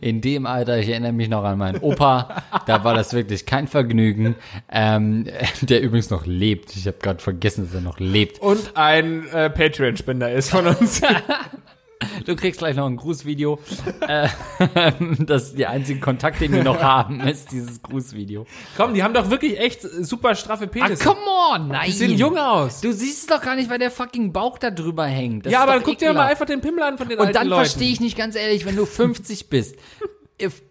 in dem Alter, ich erinnere mich noch an meinen Opa, da war das wirklich kein Vergnügen. Ähm, der übrigens noch lebt. Ich habe gerade vergessen, dass er noch lebt. Und ein äh, Patreon-Spender ist von uns. Du kriegst gleich noch ein Grußvideo. äh, das ist der einzige Kontakt, den wir noch haben, ist dieses Grußvideo. Komm, die haben doch wirklich echt super straffe Ah, Penisse. come on, nein. die sehen jung aus. Du siehst es doch gar nicht, weil der fucking Bauch da drüber hängt. Das ja, aber doch guck dir mal einfach den Pimmel an von den Und dann verstehe ich nicht ganz ehrlich, wenn du 50 bist.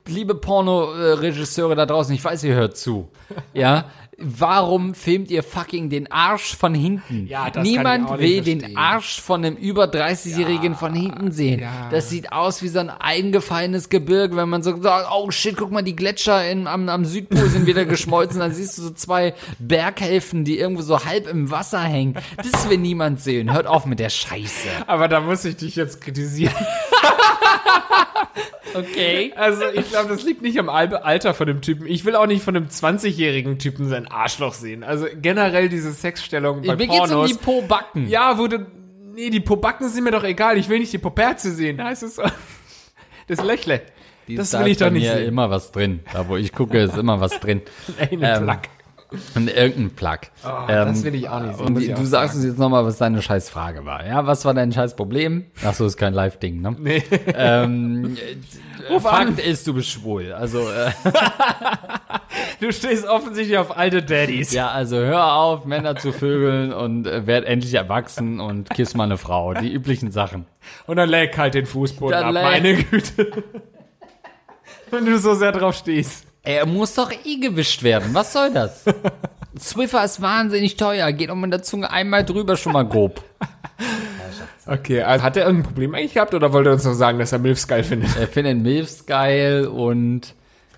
Liebe Porno-Regisseure da draußen, ich weiß, ihr hört zu. Ja, warum filmt ihr fucking den Arsch von hinten? Ja, das kann Niemand ich auch will den verstehen. Arsch von einem über 30-Jährigen von hinten sehen. ja. Das sieht aus wie so ein eingefallenes Gebirge, wenn man so sagt, oh shit, guck mal, die Gletscher in, am, am Südpol sind wieder geschmolzen. Dann siehst du so zwei Berghälften, die irgendwo so halb im Wasser hängen. Das will niemand sehen. Hört auf mit der Scheiße. Aber da muss ich dich jetzt kritisieren. Okay. Also ich glaube, das liegt nicht am Al- Alter von dem Typen. Ich will auch nicht von einem 20-jährigen Typen sein Arschloch sehen. Also generell diese Sexstellung bei Mir geht's um Pornos. die Po-Backen. ja, wo du... Nee, die Pobacken sind mir doch egal. Ich will nicht die Poperze sehen. Heißt es so. Das Lächle. Die das da will ich doch nicht mir sehen. immer was drin. Da, wo ich gucke, ist immer was drin. Ey, ne Ähm, Plack. Und irgendein Plug. das will ich auch nicht sehen, Und du sagst uns jetzt nochmal, was deine scheiß Frage war. Ja, was war dein scheiß Problem? Ach so, ist kein Live-Ding, ne? Nee. Ähm, Ruf Fakt an. ist, du bist schwul. Also, äh, Du stehst offensichtlich auf alte Daddies. ja, also hör auf, Männer zu vögeln und äh, werd endlich erwachsen und kiss mal eine Frau. Die üblichen Sachen. Und dann leck halt den Fußboden Dann ab. Meine Güte. Wenn du so sehr drauf stehst. Er muss doch eh gewischt werden. Was soll das? Swiffer ist wahnsinnig teuer. Geht um mit der Zunge einmal drüber schon mal grob. Okay, also hat er irgendein Problem eigentlich gehabt oder wollte er uns noch sagen, dass er Milfs geil findet? Er findet Milfs geil und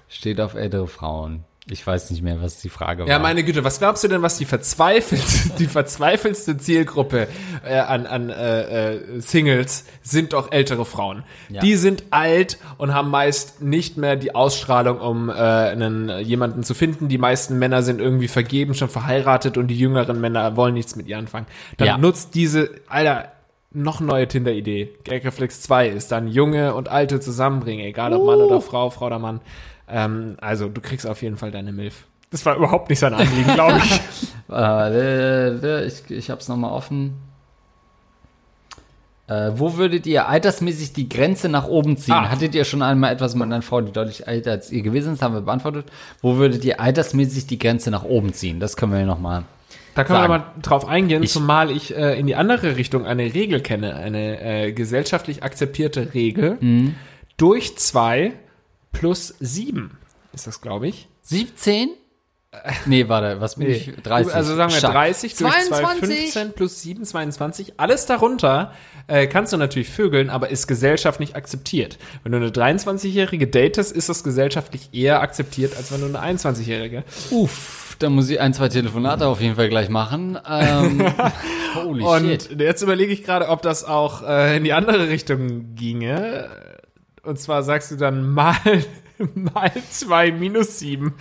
steht auf ältere Frauen. Ich weiß nicht mehr, was die Frage war. Ja, meine Güte, was glaubst du denn, was die verzweifelste, die verzweifelste Zielgruppe äh, an, an äh, äh, Singles sind doch ältere Frauen. Ja. Die sind alt und haben meist nicht mehr die Ausstrahlung, um äh, einen, jemanden zu finden. Die meisten Männer sind irgendwie vergeben, schon verheiratet und die jüngeren Männer wollen nichts mit ihr anfangen. Dann Ja. nutzt diese, Alter, noch neue Tinder-Idee. Gagreflex 2 ist dann Junge und Alte zusammenbringen, egal ob Mann oder Frau, Frau oder Mann. Ähm, also, du kriegst auf jeden Fall deine Milf. Das war überhaupt nicht sein Anliegen, glaube ich. Äh, ich ich hab's nochmal offen. Äh, wo würdet ihr altersmäßig die Grenze nach oben ziehen? Ah. Hattet ihr schon einmal etwas mit einer Frau, die deutlich älter als ihr gewesen ist? Haben wir beantwortet. Wo würdet ihr altersmäßig die Grenze nach oben ziehen? Das können wir ja nochmal. Da können wir Sagen. mal drauf eingehen, Ich- zumal ich äh, in die andere Richtung eine Regel kenne, eine äh, gesellschaftlich akzeptierte Regel. Mhm. Durch zwei plus sieben ist das, glaube ich. 17? Nee, warte, was bin ich? 30. Also sagen wir Stark. 30 durch 2, 22? 15 plus 7, 22. Alles darunter äh, kannst du natürlich vögeln, aber ist gesellschaftlich akzeptiert. Wenn du eine 23-Jährige datest, ist das gesellschaftlich eher akzeptiert, als wenn du eine 21-Jährige. Uff, da muss ich ein, zwei Telefonate auf jeden Fall gleich machen. Ähm, holy Und shit. jetzt überlege ich gerade, ob das auch äh, in die andere Richtung ginge. Und zwar sagst du dann mal, mal 2 minus 7.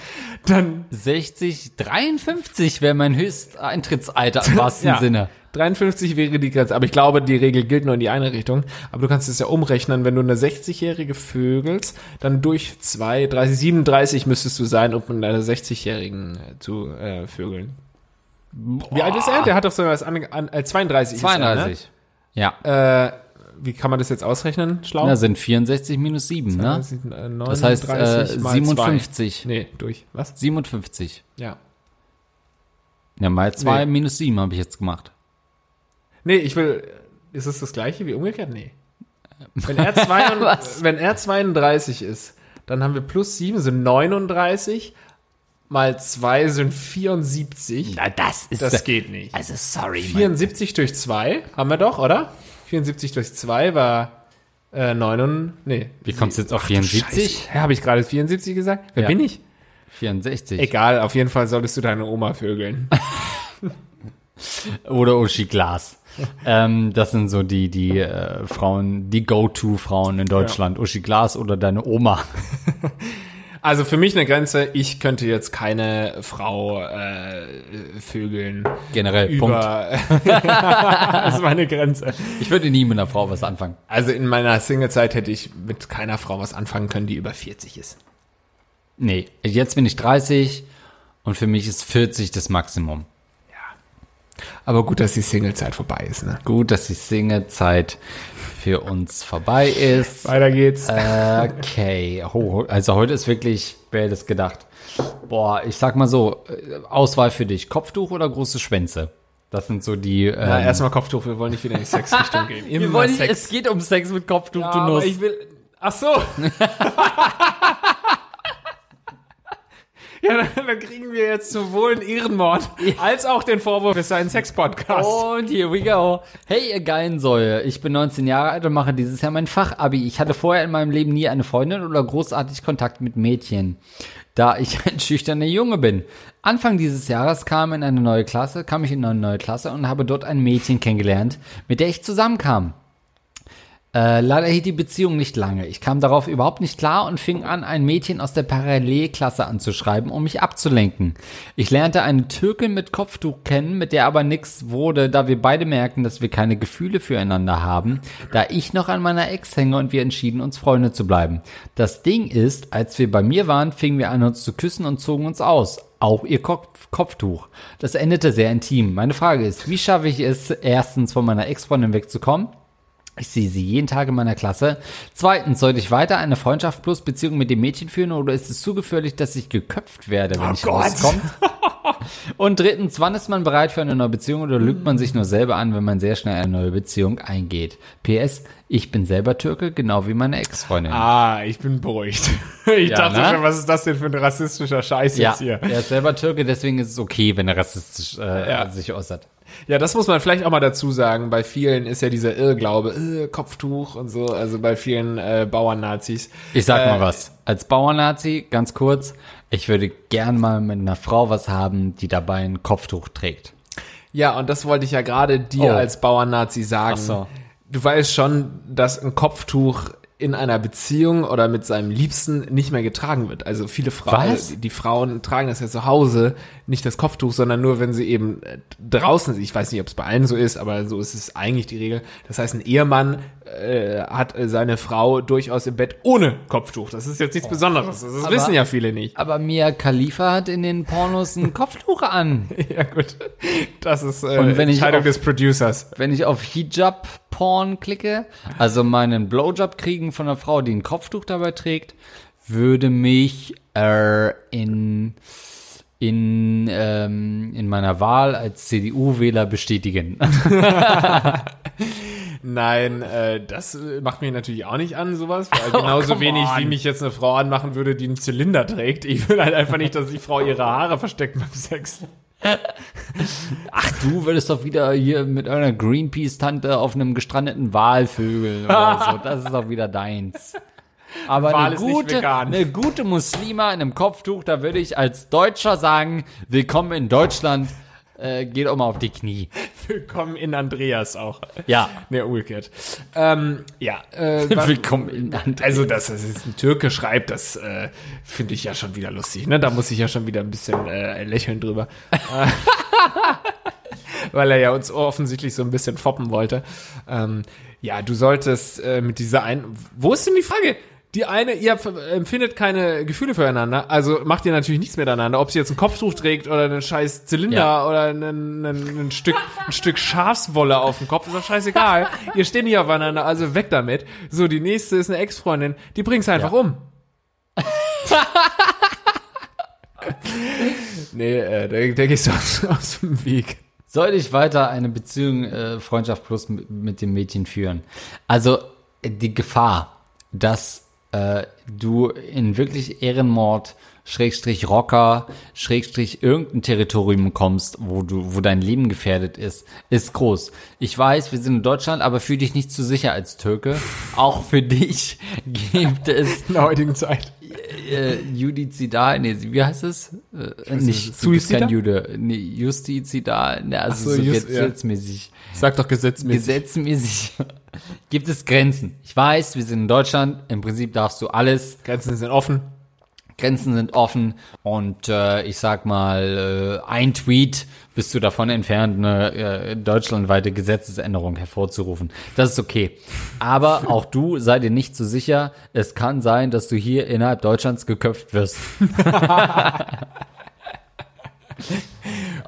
Dann 60, 53 wäre mein Höchsteintrittsalter im wahrsten ja, Sinne. 53 wäre die Grenze. Aber ich glaube, die Regel gilt nur in die eine Richtung. Aber du kannst es ja umrechnen, wenn du eine 60-jährige vögelst, dann durch 2, 30, 37 müsstest du sein, um einer 60-jährigen äh, zu äh, vögeln. Wie alt ist er? Der hat doch so was an, an äh, 32. ist er, 32. Ja. ne? Äh, wie kann man das jetzt ausrechnen? Schlau? Da sind 64 minus 7, ne? Das, heißt äh, 39 mal 57. zwei. Nee, durch. Was? 57. Ja. Ja, mal 2 Nee. minus 7 habe ich jetzt gemacht. Nee, ich will. Ist es das gleiche wie umgekehrt? Nee. Wenn er, zwei, Was? wenn er 32 ist, dann haben wir plus 7 sind 39, mal 2 sind 74. Na, das ist. Das geht nicht. Also, sorry, Mann. 74 durch 2 haben wir doch, oder? 74 durch 2 war Äh, 9, nee. Wie kommst du jetzt auf 74? Hä, habe ich gerade 74 gesagt? Wer Ja. bin ich? 64. Egal, auf jeden Fall solltest du deine Oma vögeln. Oder Uschi Glas. ähm, das sind so die, die äh, Frauen, die Go-To-Frauen in Deutschland. Uschi Glas oder deine Oma. Also für mich eine Grenze, ich könnte jetzt keine Frau äh, vögeln. Generell, Punkt. Über das ist meine Grenze. Ich würde nie mit einer Frau was anfangen. Also in meiner Single-Zeit hätte ich mit keiner Frau was anfangen können, die über 40 ist. Nee, jetzt bin ich 30 und für mich ist 40 das Maximum. Aber gut, dass die Single-Zeit vorbei ist, ne? Gut, dass die Single-Zeit für uns vorbei ist. Weiter geht's. Okay, also heute ist wirklich, wer hätte es gedacht? Boah, ich sag mal so, äh, Auswahl für dich, Kopftuch oder große Schwänze? Das sind so die. Ähm, Na, erstmal Kopftuch, wir wollen nicht wieder in die Sexrichtung gehen. Immer wir wollen nicht, Sex. es geht um Sex mit Kopftuch, Ja, du aber Nuss. ich will. Ach so. ja, dann, kriegen wir jetzt sowohl einen Ehrenmord als auch den Vorwurf, es sei ein Sex-Podcast. Und here we go. Hey, ihr geilen Säue. Ich bin 19 Jahre alt und mache dieses Jahr mein Fachabi. Ich hatte vorher in meinem Leben nie eine Freundin oder großartig Kontakt mit Mädchen, da ich ein schüchterner Junge bin. Anfang dieses Jahres kam in eine neue Klasse, kam ich in eine neue Klasse und habe dort ein Mädchen kennengelernt, mit der ich zusammenkam. Äh, leider hielt die Beziehung nicht lange. Ich kam darauf überhaupt nicht klar und fing an, ein Mädchen aus der Parallelklasse anzuschreiben, um mich abzulenken. Ich lernte eine Türkin mit Kopftuch kennen, mit der aber nichts wurde, da wir beide merken, dass wir keine Gefühle füreinander haben, da ich noch an meiner Ex hänge und wir entschieden, uns Freunde zu bleiben. Das Ding ist, als wir bei mir waren, fingen wir an, uns zu küssen und zogen uns aus. Auch ihr Kopf Kopftuch. Das endete sehr intim. Meine Frage ist, wie schaffe ich es, erstens von meiner Ex-Freundin wegzukommen? Ich sehe sie jeden Tag in meiner Klasse. Zweitens, sollte ich weiter eine Freundschaft plus Beziehung mit dem Mädchen führen oder ist es zu gefährlich, dass ich geköpft werde, wenn Oh ich Gott. rauskomme? Und drittens, wann ist man bereit für eine neue Beziehung oder lügt man sich nur selber an, wenn man sehr schnell eine neue Beziehung eingeht? PS, ich bin selber Türke, genau wie meine Ex-Freundin. Ah, ich bin beruhigt. Ich Ja, dachte ne? schon, was ist das denn für ein rassistischer Scheiß ja, jetzt hier? er ist selber Türke, deswegen ist es okay, wenn er rassistisch äh, Ja. sich äußert. Ja, das muss man vielleicht auch mal dazu sagen. Bei vielen ist ja dieser Irrglaube, äh, Kopftuch und so, also bei vielen äh, Bauernnazis. Ich sag Äh, mal was. Als Bauernazi, ganz kurz, ich würde gern mal mit einer Frau was haben, die dabei ein Kopftuch trägt. Ja, und das wollte ich ja gerade dir Oh. als Bauernnazi sagen. Ach so. Du weißt schon, dass ein Kopftuch in einer Beziehung oder mit seinem Liebsten nicht mehr getragen wird. Also viele Frauen, Was? die, die Frauen tragen das ja zu Hause, nicht das Kopftuch, sondern nur, wenn sie eben äh, draußen, ich weiß nicht, ob es bei allen so ist, aber so ist es eigentlich die Regel. Das heißt, ein Ehemann äh, hat äh, seine Frau durchaus im Bett ohne Kopftuch. Das ist jetzt nichts Besonderes. Das Aber- wissen ja viele nicht. Aber Mia Khalifa hat in den Pornos ein Kopftuch an. Ja gut, das ist äh, Und wenn Entscheidung auf- des Producers. Wenn ich auf Hijab-Porn klicke, also meinen Blowjob kriegen von einer Frau, die ein Kopftuch dabei trägt, würde mich äh, in in, ähm, in meiner Wahl als CDU-Wähler bestätigen. Nein, äh, das äh, macht mich natürlich auch nicht an, sowas. Weil genauso come wenig, on. wie mich jetzt eine Frau anmachen würde, die einen Zylinder trägt. Ich will halt einfach nicht, dass die Frau ihre Haare versteckt beim Sex. Ach, du würdest doch wieder hier mit einer Greenpeace-Tante auf einem gestrandeten Wal vögeln oder so. Das ist doch wieder deins. Aber eine gute, eine gute Muslima in einem Kopftuch, da würde ich als Deutscher sagen, willkommen in Deutschland, äh, geht auch mal auf die Knie. Willkommen in Andreas auch. Ja. Nee, umgekehrt. Ähm, ja, äh, Willkommen in Andreas. also, dass das jetzt ein Türke schreibt, das äh, finde ich ja schon wieder lustig. Ne? Da muss ich ja schon wieder ein bisschen äh, lächeln drüber. Äh, Weil er ja uns offensichtlich so ein bisschen foppen wollte. Ähm, ja, du solltest äh, mit dieser ein. Wo ist denn die Frage? Die eine, ihr empfindet keine Gefühle füreinander, also macht ihr natürlich nichts miteinander. Ob sie jetzt ein Kopftuch trägt oder einen scheiß Zylinder Ja. oder ein, ein, ein, Stück, ein Stück Schafswolle auf dem Kopf, ist doch scheißegal. ihr steht nicht aufeinander, also weg damit. So, die nächste ist eine Ex-Freundin, die bringst einfach Ja. um. nee, äh, da, da gehst du aus, aus dem Weg. Sollte ich weiter eine Beziehung, äh, Freundschaft plus mit, mit dem Mädchen führen? Also äh, die Gefahr, dass äh, du in wirklich Ehrenmord, Schrägstrich Rocker, Schrägstrich irgendein Territorium kommst, wo du, wo dein Leben gefährdet ist, ist groß. Ich weiß, wir sind in Deutschland, aber fühl dich nicht zu sicher als Türke. Auch für dich gibt es In der heutigen Zeit. äh, Judizidal, nee, wie heißt es? Äh, nicht, du bist kein Suizida? Jude. Nee, Justizidal, ne, also Ach so, so, just- ja. gesetzmäßig. Sag doch gesetzmäßig. Gesetzmäßig gibt es Grenzen. Ich weiß, wir sind in Deutschland, im Prinzip darfst du alles, Grenzen sind offen. Grenzen sind offen und äh, ich sag mal, äh, ein Tweet bist du davon entfernt, eine äh, deutschlandweite Gesetzesänderung hervorzurufen. Das ist okay. Aber auch du sei dir nicht so sicher, es kann sein, dass du hier innerhalb Deutschlands geköpft wirst.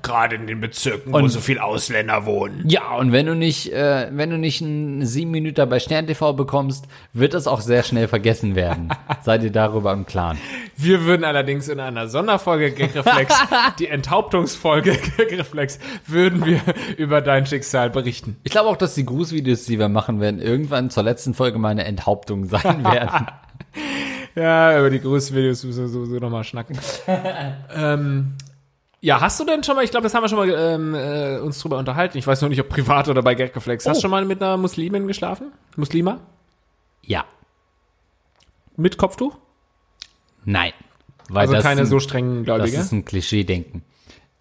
Gerade in den Bezirken, wo Und- so viele Ausländer wohnen. Ja, und wenn du nicht, äh, wenn du nicht einen sieben Minuten bei Stern TV bekommst, wird das auch sehr schnell vergessen werden. Sei dir darüber im Klaren. Wir würden allerdings in einer Sonderfolge Gagreflex, die Enthauptungsfolge Gagreflex, würden wir über dein Schicksal berichten. Ich glaube auch, dass die Grußvideos, die wir machen werden, irgendwann zur letzten Folge meine Enthauptung sein werden. Ja, über die Grußvideos müssen wir sowieso nochmal schnacken. ähm, ja, hast du denn schon mal, ich glaube, das haben wir schon mal ähm, äh, uns drüber unterhalten. Ich weiß noch nicht, ob privat oder bei Gagreflex. Hast du Oh. schon mal mit einer Muslimin geschlafen? Muslima? ja, Mit Kopftuch? nein. Weil Also das keine ein, so strengen Das Gläubige? ist ein Klischee-Denken.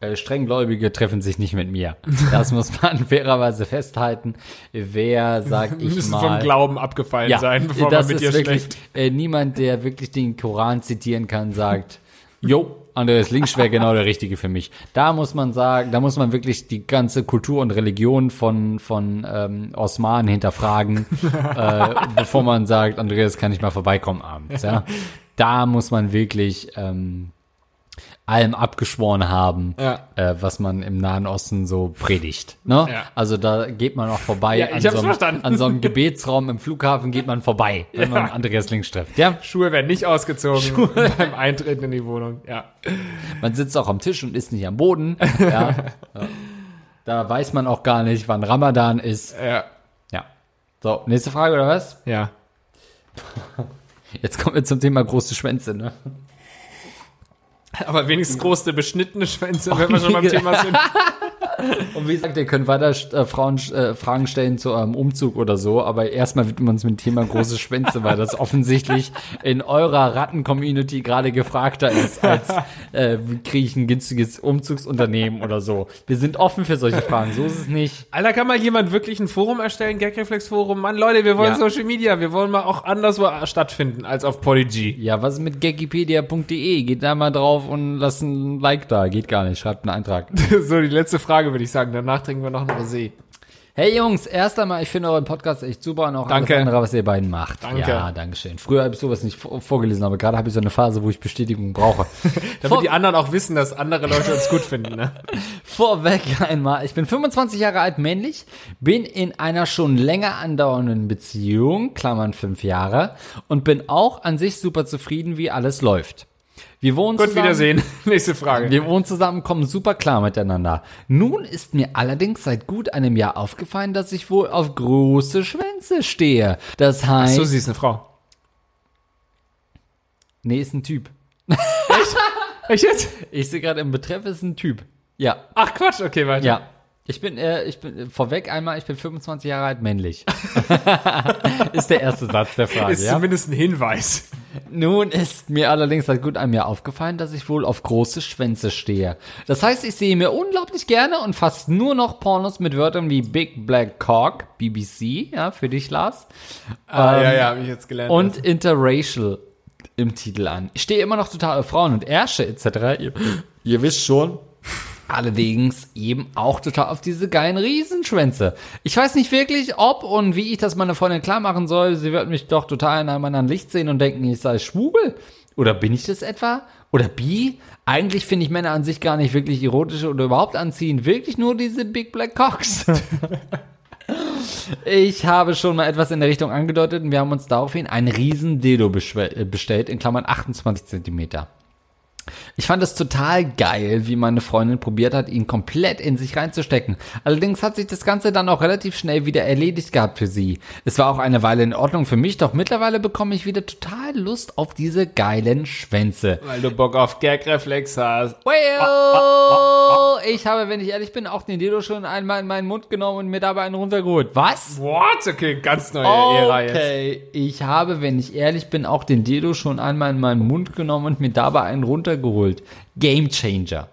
Äh, Strenggläubige treffen sich nicht mit mir. Das muss man fairerweise festhalten. Wer, sag ich Müssen mal... vom Glauben abgefallen sein, bevor das man mit dir wirklich, schläft. äh, niemand, der wirklich den Koran zitieren kann, sagt, jo, Andreas Links wäre genau der Richtige für mich. Da muss man sagen, da muss man wirklich die ganze Kultur und Religion von, von ähm, Osman hinterfragen, äh, bevor man sagt, Andreas, kann ich mal vorbeikommen abends. Ja? Da muss man wirklich ähm, allem abgeschworen haben, Ja. äh, was man im Nahen Osten so predigt. Ne? Ja. Also da geht man auch vorbei Ja, ich an, so einem, an so einem Gebetsraum im Flughafen geht man vorbei, wenn man Andreas Links trifft. Ja, Schuhe werden nicht ausgezogen beim Eintreten in die Wohnung. Ja. man sitzt auch am Tisch und ist nicht am Boden. Ja. Da weiß man auch gar nicht, wann Ramadan ist. Ja. Ja. So, nächste Frage oder was? Ja. Jetzt kommen wir zum Thema große Schwänze, ne? Aber wenigstens große beschnittene Schwänze, wenn wir schon beim. Thema sind. Und wie gesagt, ihr könnt weiter äh, Frauen, äh, Fragen stellen zu eurem Umzug oder so, aber erstmal widmen wir uns mit dem Thema große Schwänze, weil das offensichtlich in eurer Ratten-Community gerade gefragter ist, als äh, wie kriege ich ein günstiges Umzugsunternehmen oder so. Wir sind offen für solche Fragen, so ist es nicht. Alter, kann mal jemand wirklich ein Forum erstellen? Gagreflex-Forum? Mann, Leute, wir wollen Ja. Social Media. Wir wollen mal auch anderswo stattfinden als auf Polyg. Ja, was ist mit gagipedia.de? Geht da mal drauf und lasst ein Like da. Geht gar nicht, schreibt einen Eintrag. so, die letzte Frage würde ich sagen. Danach trinken wir noch ein Rosé. Hey Jungs, erst einmal, ich finde euren Podcast echt super und auch Danke. alles andere, was ihr beiden macht. Danke. Ja, danke schön. Früher habe ich sowas nicht vor- vorgelesen, aber gerade habe ich so eine Phase, wo ich Bestätigung brauche. Damit Vor- die anderen auch wissen, dass andere Leute uns gut finden. Ne? Vorweg einmal, ich bin 25 Jahre alt, männlich, bin in einer schon länger andauernden Beziehung, Klammern fünf Jahre, und bin auch an sich super zufrieden, wie alles läuft. Wir wohnen Gut, zusammen. Wiedersehen. Nächste Frage. Wir wohnen zusammen, kommen super klar miteinander. Nun ist mir allerdings seit gut einem Jahr aufgefallen, dass ich wohl auf große Schwänze stehe. Das heißt, so, sie ist eine Frau. nee, ist ein Typ. Echt jetzt? Ich sehe gerade im Betreff ist ein Typ. Ja, Ach Quatsch, okay, weiter. ja. Ich bin, äh, ich bin äh, vorweg einmal, ich bin 25 Jahre alt, männlich. ist der erste Satz der Frage. Ist Ja? zumindest ein Hinweis. Nun ist mir allerdings seit gut einem Jahr aufgefallen, dass ich wohl auf große Schwänze stehe. Das heißt, ich sehe mir unglaublich gerne und fast nur noch Pornos mit Wörtern wie Big Black Cock, BBC, ja, für dich, Lars, Ah, Ähm, ja, ja, habe ich jetzt gelernt. und Interracial im Titel an. Ich stehe immer noch total auf Frauen und Ärsche etc. Ihr, ihr wisst schon. Allerdings eben auch total auf diese geilen Riesenschwänze. Ich weiß nicht wirklich, ob und wie ich das meiner Freundin klar machen soll. Sie wird mich doch total in einem anderen Licht sehen und denken, ich sei schwul. Oder bin ich das etwa? Oder bi? Eigentlich finde ich Männer an sich gar nicht wirklich erotisch oder überhaupt anziehend. Wirklich nur diese Big Black Cocks. Ich habe schon mal etwas in der Richtung angedeutet und wir haben uns daraufhin ein riesen Dildo äh, bestellt, in Klammern 28 Zentimeter. Ich fand es total geil, wie meine Freundin probiert hat, ihn komplett in sich reinzustecken. Allerdings hat sich das Ganze dann auch relativ schnell wieder erledigt gehabt für sie. Es war auch eine Weile in Ordnung für mich, doch mittlerweile bekomme ich wieder total Lust auf diese geilen Schwänze. Weil du Bock auf Gagreflex hast. Well, ich habe, wenn ich ehrlich bin, auch den Dildo schon einmal in meinen Mund genommen und mir dabei einen runtergeholt. Was? What? Okay, ganz neue Ära jetzt. Okay, ich habe, wenn ich ehrlich bin, auch den Dildo schon einmal in meinen Mund genommen und mir dabei einen runtergeholt. Game Changer.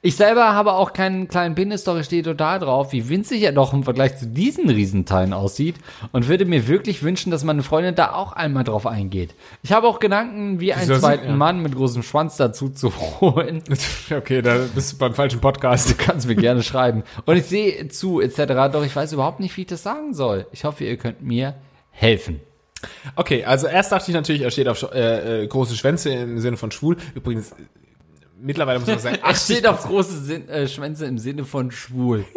Ich selber habe auch keinen kleinen Penis, doch ich stehe total drauf, wie winzig er doch im Vergleich zu diesen Riesenteilen aussieht und würde mir wirklich wünschen, dass meine Freundin da auch einmal drauf eingeht. Ich habe auch Gedanken, wie einen zweiten ja. Mann mit großem Schwanz dazu zu holen. Okay, da bist du beim falschen Podcast. Du kannst mir gerne schreiben. Und ich sehe zu, etc., doch ich weiß überhaupt nicht, wie ich das sagen soll. Ich hoffe, ihr könnt mir helfen. Okay, also erst dachte ich natürlich, er steht auf äh, äh, große Schwänze im Sinne von schwul. Übrigens, mittlerweile muss man sagen, Er steht auf große Sinn, äh, Schwänze im Sinne von schwul.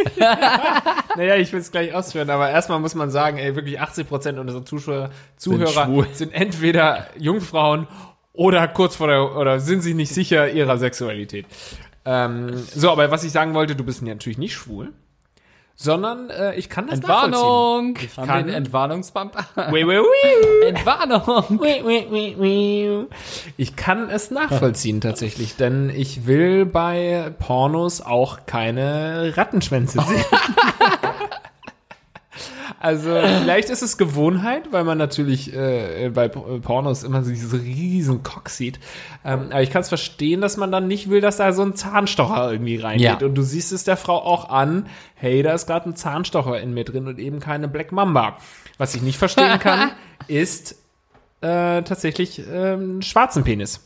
Naja, ich will es gleich ausführen, aber erstmal muss man sagen, ey, wirklich 80 Prozent unserer Zuschauer, Zuhörer schwul. sind, entweder Jungfrauen oder kurz vor der, oder sind sich nicht sicher ihrer Sexualität. Ähm, so, aber was ich sagen wollte, du bist natürlich nicht schwul, sondern äh, ich kann das Entwarnung! Ich Haben kann- wir einen Entwarnungsbump? nachvollziehen. Wee, wee, wee. Entwarnung! Wee, wee, wee, wee. Ich kann es nachvollziehen tatsächlich, denn ich will bei Pornos auch keine Rattenschwänze sehen. Also vielleicht ist es Gewohnheit, weil man natürlich äh, bei P- Pornos immer so diese riesen Cock sieht. Ähm, aber ich kann es verstehen, dass man dann nicht will, dass da so ein Zahnstocher irgendwie reingeht. Ja. Und du siehst es der Frau auch an, hey, da ist gerade ein Zahnstocher in mir drin und eben keine Black Mamba. Was ich nicht verstehen kann, ist äh, tatsächlich ähm, schwarzen Penis.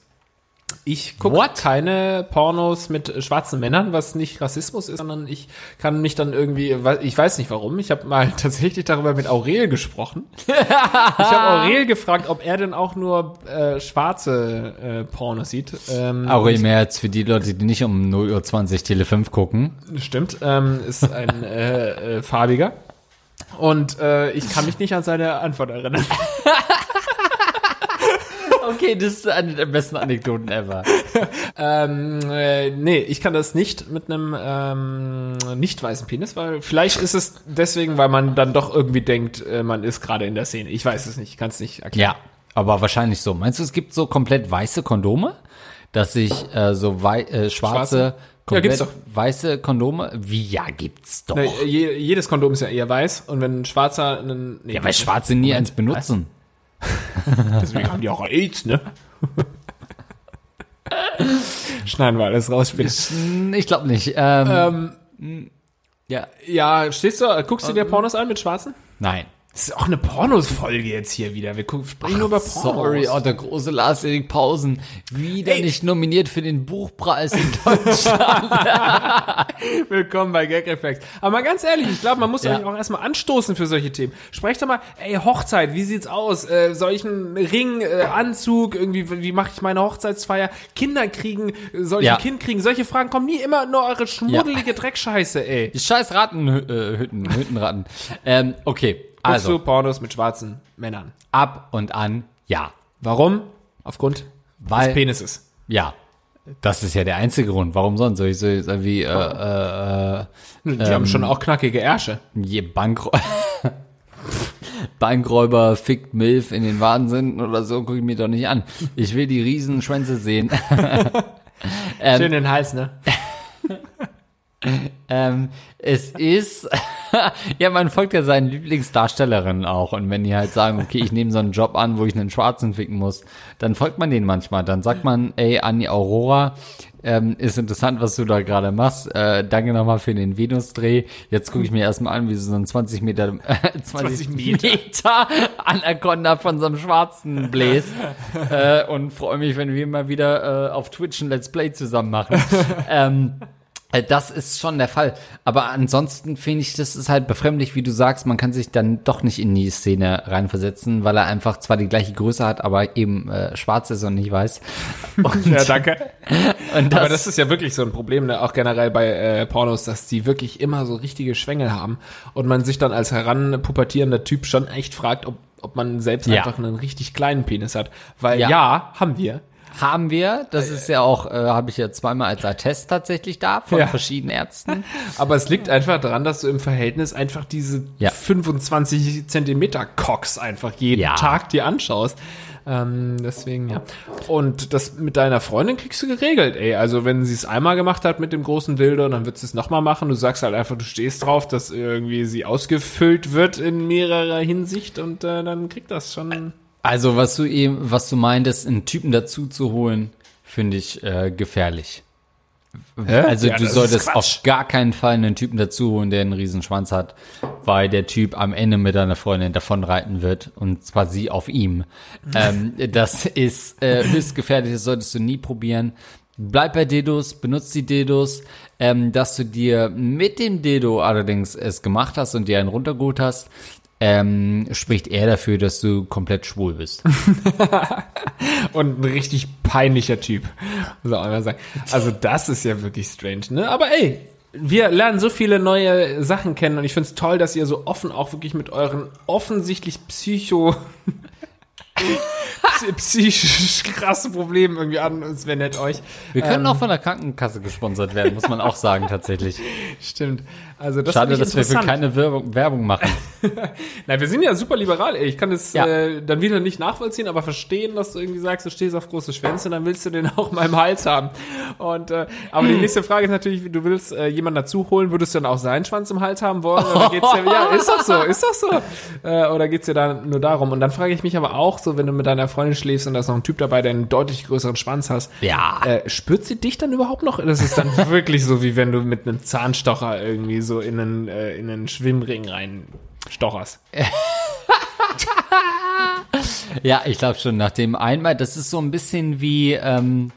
Ich gucke keine Pornos mit schwarzen Männern, was nicht Rassismus ist, sondern ich kann mich dann irgendwie, ich weiß nicht warum, ich habe mal tatsächlich darüber mit Aurel gesprochen. ich habe Aurel gefragt, ob er denn auch nur äh, schwarze äh, Pornos sieht. Ähm, Aurel Merz, für die Leute, die nicht um 0.20 Uhr Tele 5 gucken. Stimmt, ähm, ist ein äh, äh, farbiger. Und äh, ich kann mich nicht an seine Antwort erinnern. Okay, das ist eine der besten Anekdoten ever. Ähm, äh, nee, ich kann das nicht mit einem ähm, nicht weißen Penis, weil vielleicht ist es deswegen, weil man dann doch irgendwie denkt, äh, man ist gerade in der Szene. Ich weiß es nicht, ich kann es nicht erklären. Ja, aber wahrscheinlich so. Meinst du, es gibt so komplett weiße Kondome? Dass sich äh, so wei äh, schwarze, Schwarze? Ja, komplett gibt's doch. weiße Kondome, wie ja, gibt's doch. Ne, je, jedes Kondom ist ja eher weiß und wenn ein schwarzer einen. Nee, ja, weil Schwarze nie eins benutzen. Deswegen haben die auch AIDS, ne? Schneiden wir alles raus später. Ich glaube nicht. Ähm, Ähm, ja, ja, stehst du, guckst du dir Pornos an mit Schwarzen? nein. Das ist auch eine Pornos-Folge jetzt hier wieder. Wir gucken, sprechen nur über Pornos. Sorry, oh, der große Lars-Erik Pausen. Wieder nicht nominiert für den Buchpreis in Deutschland. Willkommen bei Gag Effect. Aber mal ganz ehrlich, ich glaube, man muss Ja. euch auch erstmal anstoßen für solche Themen. Sprecht doch mal, ey, Hochzeit, wie sieht's aus? Äh, einen Ring, äh, Anzug, irgendwie, wie mache ich meine Hochzeitsfeier? Kinder kriegen, soll ich Ja. ein Kind kriegen? Solche Fragen kommen nie immer nur eure schmuddelige Dreckscheiße, ey. Die scheiß Ratten, äh, Hütten, Hüttenratten. Ähm, okay, Also. also du Pornos mit schwarzen Männern. ab und an, ja. Warum? Aufgrund Weil, des Penises. ja, das ist ja der einzige Grund. Warum sonst? Soll ich so so wie äh, äh, Die Ähm. haben schon auch knackige Ärsche. je Bankräuber, Bankräuber fickt Milf in den Wahnsinn oder so, gucke ich mir doch nicht an. Ich will die riesen Schwänze sehen. Ähm. Schön den Hals, ne? Ähm, es ist, ja, man folgt ja seinen Lieblingsdarstellerinnen auch. Und wenn die halt sagen, okay, ich nehme so einen Job an, wo ich einen Schwarzen ficken muss, dann folgt man denen manchmal. Dann sagt man, ey, Anni Aurora, ähm, ist interessant, was du da gerade machst. Äh, danke nochmal für den Venus-Dreh. Jetzt gucke ich mir erstmal an, wie so einen 20 Meter, äh, 20, 20 Meter. Meter Anaconda von so einem Schwarzen bläst. äh, und freue mich, wenn wir mal wieder äh, auf Twitch ein Let's Play zusammen machen. ähm, äh, Das ist schon der Fall. Aber ansonsten finde ich, das ist halt befremdlich, wie du sagst, man kann sich dann doch nicht in die Szene reinversetzen, weil er einfach zwar die gleiche Größe hat, aber eben äh, schwarz ist und nicht weiß. Und, Ja, danke. und das, Aber das ist ja wirklich so ein Problem, ne? auch generell bei äh, Pornos, dass die wirklich immer so richtige Schwängel haben und man sich dann als heranpubertierender Typ schon echt fragt, ob, ob man selbst Ja. einfach einen richtig kleinen Penis hat. Weil Ja. ja, haben wir. Haben wir. Das ist ja auch, äh, habe ich ja zweimal als Attest tatsächlich da von Ja. verschiedenen Ärzten. Aber es liegt einfach daran, dass du im Verhältnis einfach diese Ja. 25 Zentimeter Cox einfach jeden Ja. Tag dir anschaust. Ähm, deswegen, ja. Und das mit deiner Freundin kriegst du geregelt, ey. Also wenn sie es einmal gemacht hat mit dem großen Dildo, dann wird sie es nochmal machen. Du sagst halt einfach, du stehst drauf, dass irgendwie sie ausgefüllt wird in mehrerer Hinsicht und äh, dann kriegt das schon. Also was du eben, was du meintest, einen Typen dazu zu holen, finde ich äh, gefährlich. Also Ja, du solltest auf gar keinen Fall einen Typen dazu holen, der einen riesen Schwanz hat, weil der Typ am Ende mit deiner Freundin davonreiten wird und zwar sie auf ihm. ähm, das ist äh, höchst gefährlich, das solltest du nie probieren. Bleib bei Dedos, benutzt die Dedos, ähm, dass du dir mit dem Dedo allerdings es gemacht hast und dir einen runtergeholt hast, ähm, spricht eher dafür, dass du komplett schwul bist. Und ein richtig peinlicher Typ. Muss auch einmal sagen. Also das ist ja wirklich strange, ne? Aber ey, wir lernen so viele neue Sachen kennen und ich find's toll, dass ihr so offen auch wirklich mit euren offensichtlich psycho psy- psychisch krasse Problemen irgendwie an uns wendet euch. Wir können Ähm. auch von der Krankenkasse gesponsert werden, muss man auch sagen tatsächlich. Stimmt. Also das Schade, dass wir für keine Werbung, Werbung machen. Na, wir sind ja super liberal, ey. Ich kann das Ja. äh, dann wieder nicht nachvollziehen, aber verstehen, dass du irgendwie sagst, du stehst auf große Schwänze, dann willst du den auch mal im Hals haben. Und äh, aber die nächste Frage ist natürlich, du willst äh, jemanden dazu holen, würdest du dann auch seinen Schwanz im Hals haben wollen? Oder geht's dir, ja, ist doch so, ist doch so. Äh, oder geht's dir da nur darum? Und dann frage ich mich aber auch so, wenn du mit deiner Freundin schläfst und da ist noch ein Typ dabei, der einen deutlich größeren Schwanz hast, Ja. äh, spürt sie dich dann überhaupt noch? Das ist dann wirklich so, wie wenn du mit einem Zahnstocher irgendwie so in einen, äh, in einen Schwimmring rein stocherst. Ja, ich glaube schon, nach dem einmal, das ist so ein bisschen wie, ähm,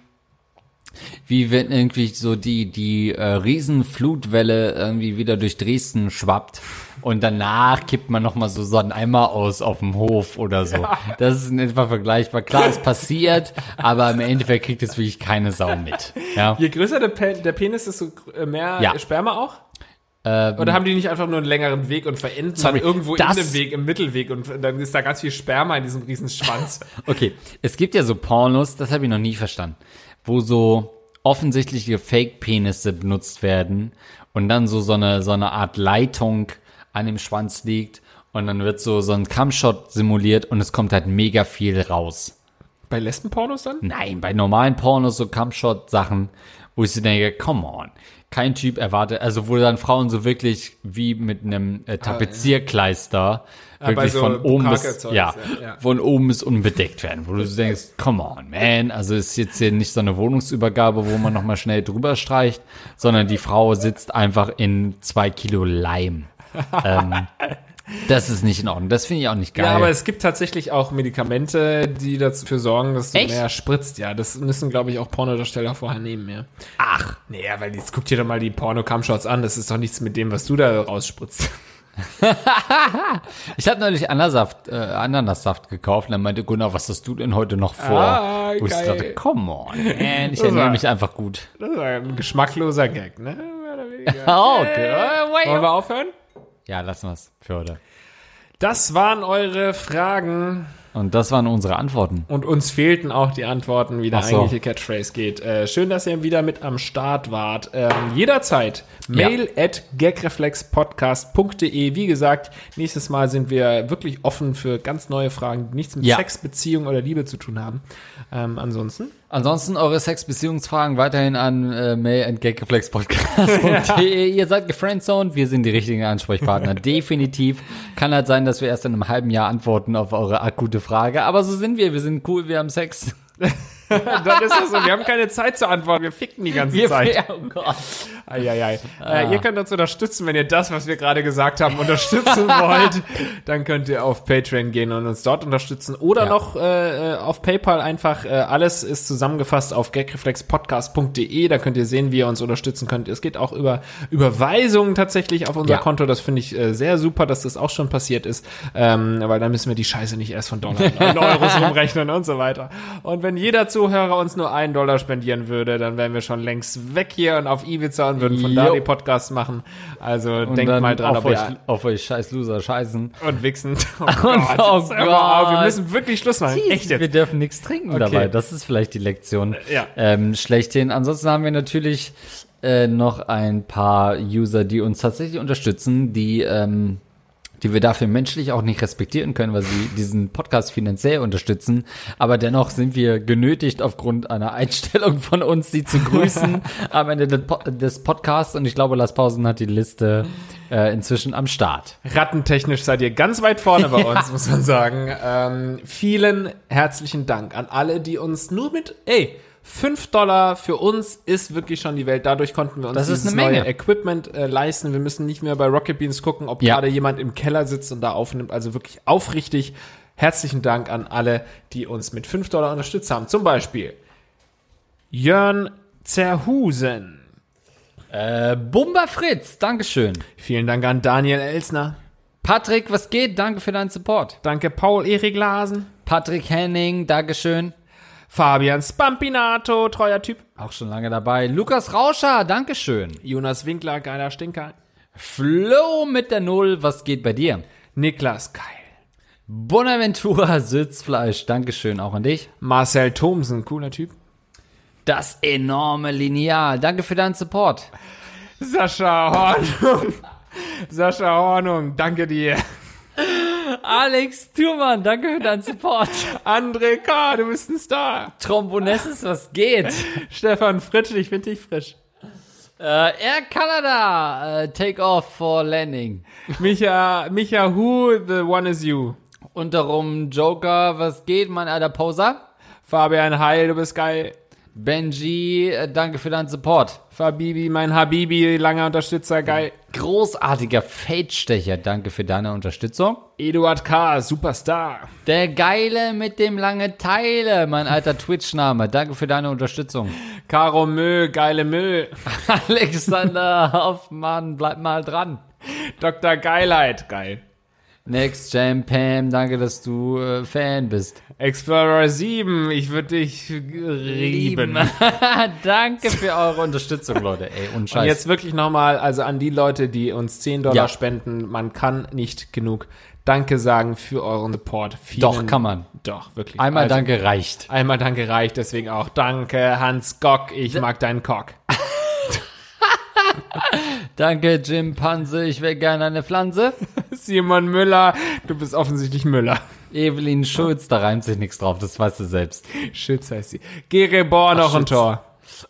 wie wenn irgendwie so die, die äh, Riesenflutwelle irgendwie wieder durch Dresden schwappt und danach kippt man nochmal so Sonneneimer aus auf dem Hof oder so. Das ist in etwa vergleichbar. Klar, es passiert, aber im Endeffekt kriegt es wirklich keine Sau mit. Ja. Je größer der, Pe der Penis, desto äh, mehr Ja. Sperma auch? Ähm, Oder haben die nicht einfach nur einen längeren Weg und verenden Sorry, irgendwo in dem Weg, im Mittelweg und dann ist da ganz viel Sperma in diesem riesen Schwanz? Okay, es gibt ja so Pornos, das habe ich noch nie verstanden, wo so offensichtliche Fake-Penisse benutzt werden und dann so so eine, so eine Art Leitung an dem Schwanz liegt und dann wird so, so ein Cumshot simuliert und es kommt halt mega viel raus. Bei Lesbenpornos dann? Nein, bei normalen Pornos, so Cumshot-Sachen, wo ich so denke, come on. Kein Typ erwartet, also wo dann Frauen so wirklich wie mit einem äh, Tapezierkleister bei wirklich so von oben bis, ja, ja, ja. von oben bis unbedeckt werden, wo du so denkst, come on, man, also ist jetzt hier nicht so eine Wohnungsübergabe, wo man nochmal schnell drüber streicht, sondern die Frau sitzt einfach in zwei Kilo Leim. ähm, das ist nicht in Ordnung. Das finde ich auch nicht geil. Ja, aber es gibt tatsächlich auch Medikamente, die dafür sorgen, dass du Echt? mehr spritzt. Ja, das müssen, glaube ich, auch Pornodarsteller vorher nehmen, ja. Ach, Naja, weil jetzt guck dir doch mal die Porno-Cumshots an. Das ist doch nichts mit dem, was du da rausspritzt. Ich habe neulich Ananassaft, äh, Ananassaft gekauft und dann meinte Gunnar, was hast du denn heute noch vor? Ah, Wo ich dachte, come on, man, ich war- mich einfach gut. Das ist ein geschmackloser Gag, ne? Oh, okay. Äh. Wollen wir aufhören? Ja, lassen wir's für heute. Das waren eure Fragen. Und das waren unsere Antworten. Und uns fehlten auch die Antworten, wie der so. eigentliche Catchphrase geht. Äh, schön, dass ihr wieder mit am Start wart. Ähm, jederzeit mail at gagreflexpodcast.de. Wie gesagt, nächstes Mal sind wir wirklich offen für ganz neue Fragen, die nichts mit Ja. Sex, Beziehung oder Liebe zu tun haben. Ähm, ansonsten, Ansonsten eure Sex-Beziehungsfragen weiterhin an äh, mail.gagreflexpodcast.de. Ihr seid gefriendzoned, wir sind die richtigen Ansprechpartner. Definitiv. Kann halt sein, dass wir erst in einem halben Jahr antworten auf eure akute Frage. Aber so sind wir. Wir sind cool, wir haben Sex. dann ist das so. Wir haben keine Zeit zu antworten. Wir ficken die ganze Wir, Zeit. oh Gott. Eieiei. Äh, ihr könnt uns unterstützen, wenn ihr das, was wir gerade gesagt haben, unterstützen wollt. Dann könnt ihr auf Patreon gehen und uns dort unterstützen. Oder Ja. noch äh, auf PayPal einfach. Äh, alles ist zusammengefasst auf gagreflexpodcast.de. Da könnt ihr sehen, wie ihr uns unterstützen könnt. Es geht auch über Überweisungen tatsächlich auf unser Ja. Konto. Das finde ich äh, sehr super, dass das auch schon passiert ist. Ähm, weil dann müssen wir die Scheiße nicht erst von Dollar und Euros rumrechnen und so weiter. Und wenn jeder Zuhörer uns nur einen Dollar spendieren würde, dann wären wir schon längst weg hier und auf Ibiza und würden von da die Podcasts machen. Also Und denkt mal dran, auf ob euch, auf euch scheiß Loser scheißen. und wichsen. Oh Gott, oh mal auf, wir Gott. müssen wirklich Schluss machen. Echt Wir jetzt. dürfen nichts trinken dabei. Das ist vielleicht die Lektion Ja. ähm, schlechthin. Ansonsten haben wir natürlich äh, noch ein paar User, die uns tatsächlich unterstützen, die ähm, die wir dafür menschlich auch nicht respektieren können, weil sie diesen Podcast finanziell unterstützen. Aber dennoch sind wir genötigt, aufgrund einer Einstellung von uns, sie zu grüßen am Ende des Po- des Podcasts. Und ich glaube, Lars Pausen hat die Liste äh, inzwischen am Start. Rattentechnisch seid ihr ganz weit vorne bei uns, muss man sagen. Ähm, vielen herzlichen Dank an alle, die uns nur mit, ey, 5 Dollar für uns ist wirklich schon die Welt. Dadurch konnten wir uns Das ist dieses eine Menge. neue Equipment äh, leisten. Wir müssen nicht mehr bei Rocket Beans gucken, ob Ja. gerade jemand im Keller sitzt und da aufnimmt. Also wirklich aufrichtig herzlichen Dank an alle, die uns mit 5 Dollar unterstützt haben. Zum Beispiel Jörn Zerhusen. Äh, Bumba Fritz, Dankeschön. Vielen Dank an Daniel Elsner. Patrick, was geht? Danke für deinen Support. Danke Paul-Erik Lasen. Patrick Henning, Dankeschön. Fabian Spampinato, treuer Typ. Auch schon lange dabei. Lukas Rauscher, Dankeschön. Jonas Winkler, geiler Stinker. Flo mit der Null, was geht bei dir? Niklas, geil. Bonaventura Sitzfleisch, Dankeschön auch an dich. Marcel Thomsen, cooler Typ. Das enorme Lineal, danke für deinen Support. Sascha Hornung. Sascha Hornung, danke dir. Alex Thurmann, danke für deinen Support. André K., du bist ein Star. Trombonessis, was geht? Stefan Fritsch, ich find dich frisch. Äh, Air Canada, äh, Take Off for Landing. Micha, Micha Who, the one is you. Und darum Joker, was geht, mein alter Poser? Fabian Heil, du bist geil. Benji, äh, danke für deinen Support. Fabibi, mein Habibi, langer Unterstützer, geil. Großartiger Fade-Stecher, danke für deine Unterstützung. Eduard K., Superstar. Der Geile mit dem lange Teile, mein alter Twitch-Name, danke für deine Unterstützung. Caro Mö, geile Mö. Alexander Hoffmann, bleib mal dran. Dr. Geilheit, geil. Next Jam Pam, danke, dass du äh, Fan bist. Explorer 7, ich würde dich lieben. danke für eure Unterstützung, Leute. Ey, und Und jetzt wirklich nochmal, also an die Leute, die uns 10 Dollar Ja. spenden, man kann nicht genug Danke sagen für euren Support. Vielen, Doch, kann man. Doch, wirklich. Einmal Also, danke reicht. Einmal Danke reicht, deswegen auch Danke, Hans Gock, ich mag deinen Cock. Danke, Jim Panse, ich wäre gerne eine Pflanze. Simon Müller, du bist offensichtlich Müller. Evelyn Schulz, da reimt sich nichts drauf, das weißt du selbst. Schütz heißt sie. Gerebor noch ein Schütz. Tor.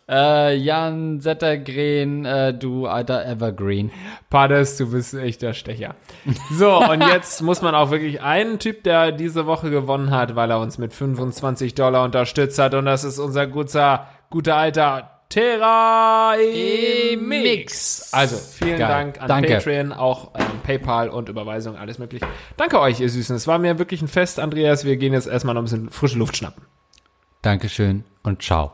Äh, Jan Settergren, äh, du alter Evergreen. Pades, du bist echt der Stecher. So, und jetzt muss man auch wirklich einen Typ, der diese Woche gewonnen hat, weil er uns mit 25 Dollar unterstützt hat. Und das ist unser guter, guter alter Terra Mix. Also, vielen Geil. Dank an Danke. Patreon, auch ähm, PayPal und Überweisung, alles möglich. Danke euch, ihr Süßen. Es war mir wirklich ein Fest, Andreas. Wir gehen jetzt erstmal noch ein bisschen frische Luft schnappen. Dankeschön und ciao.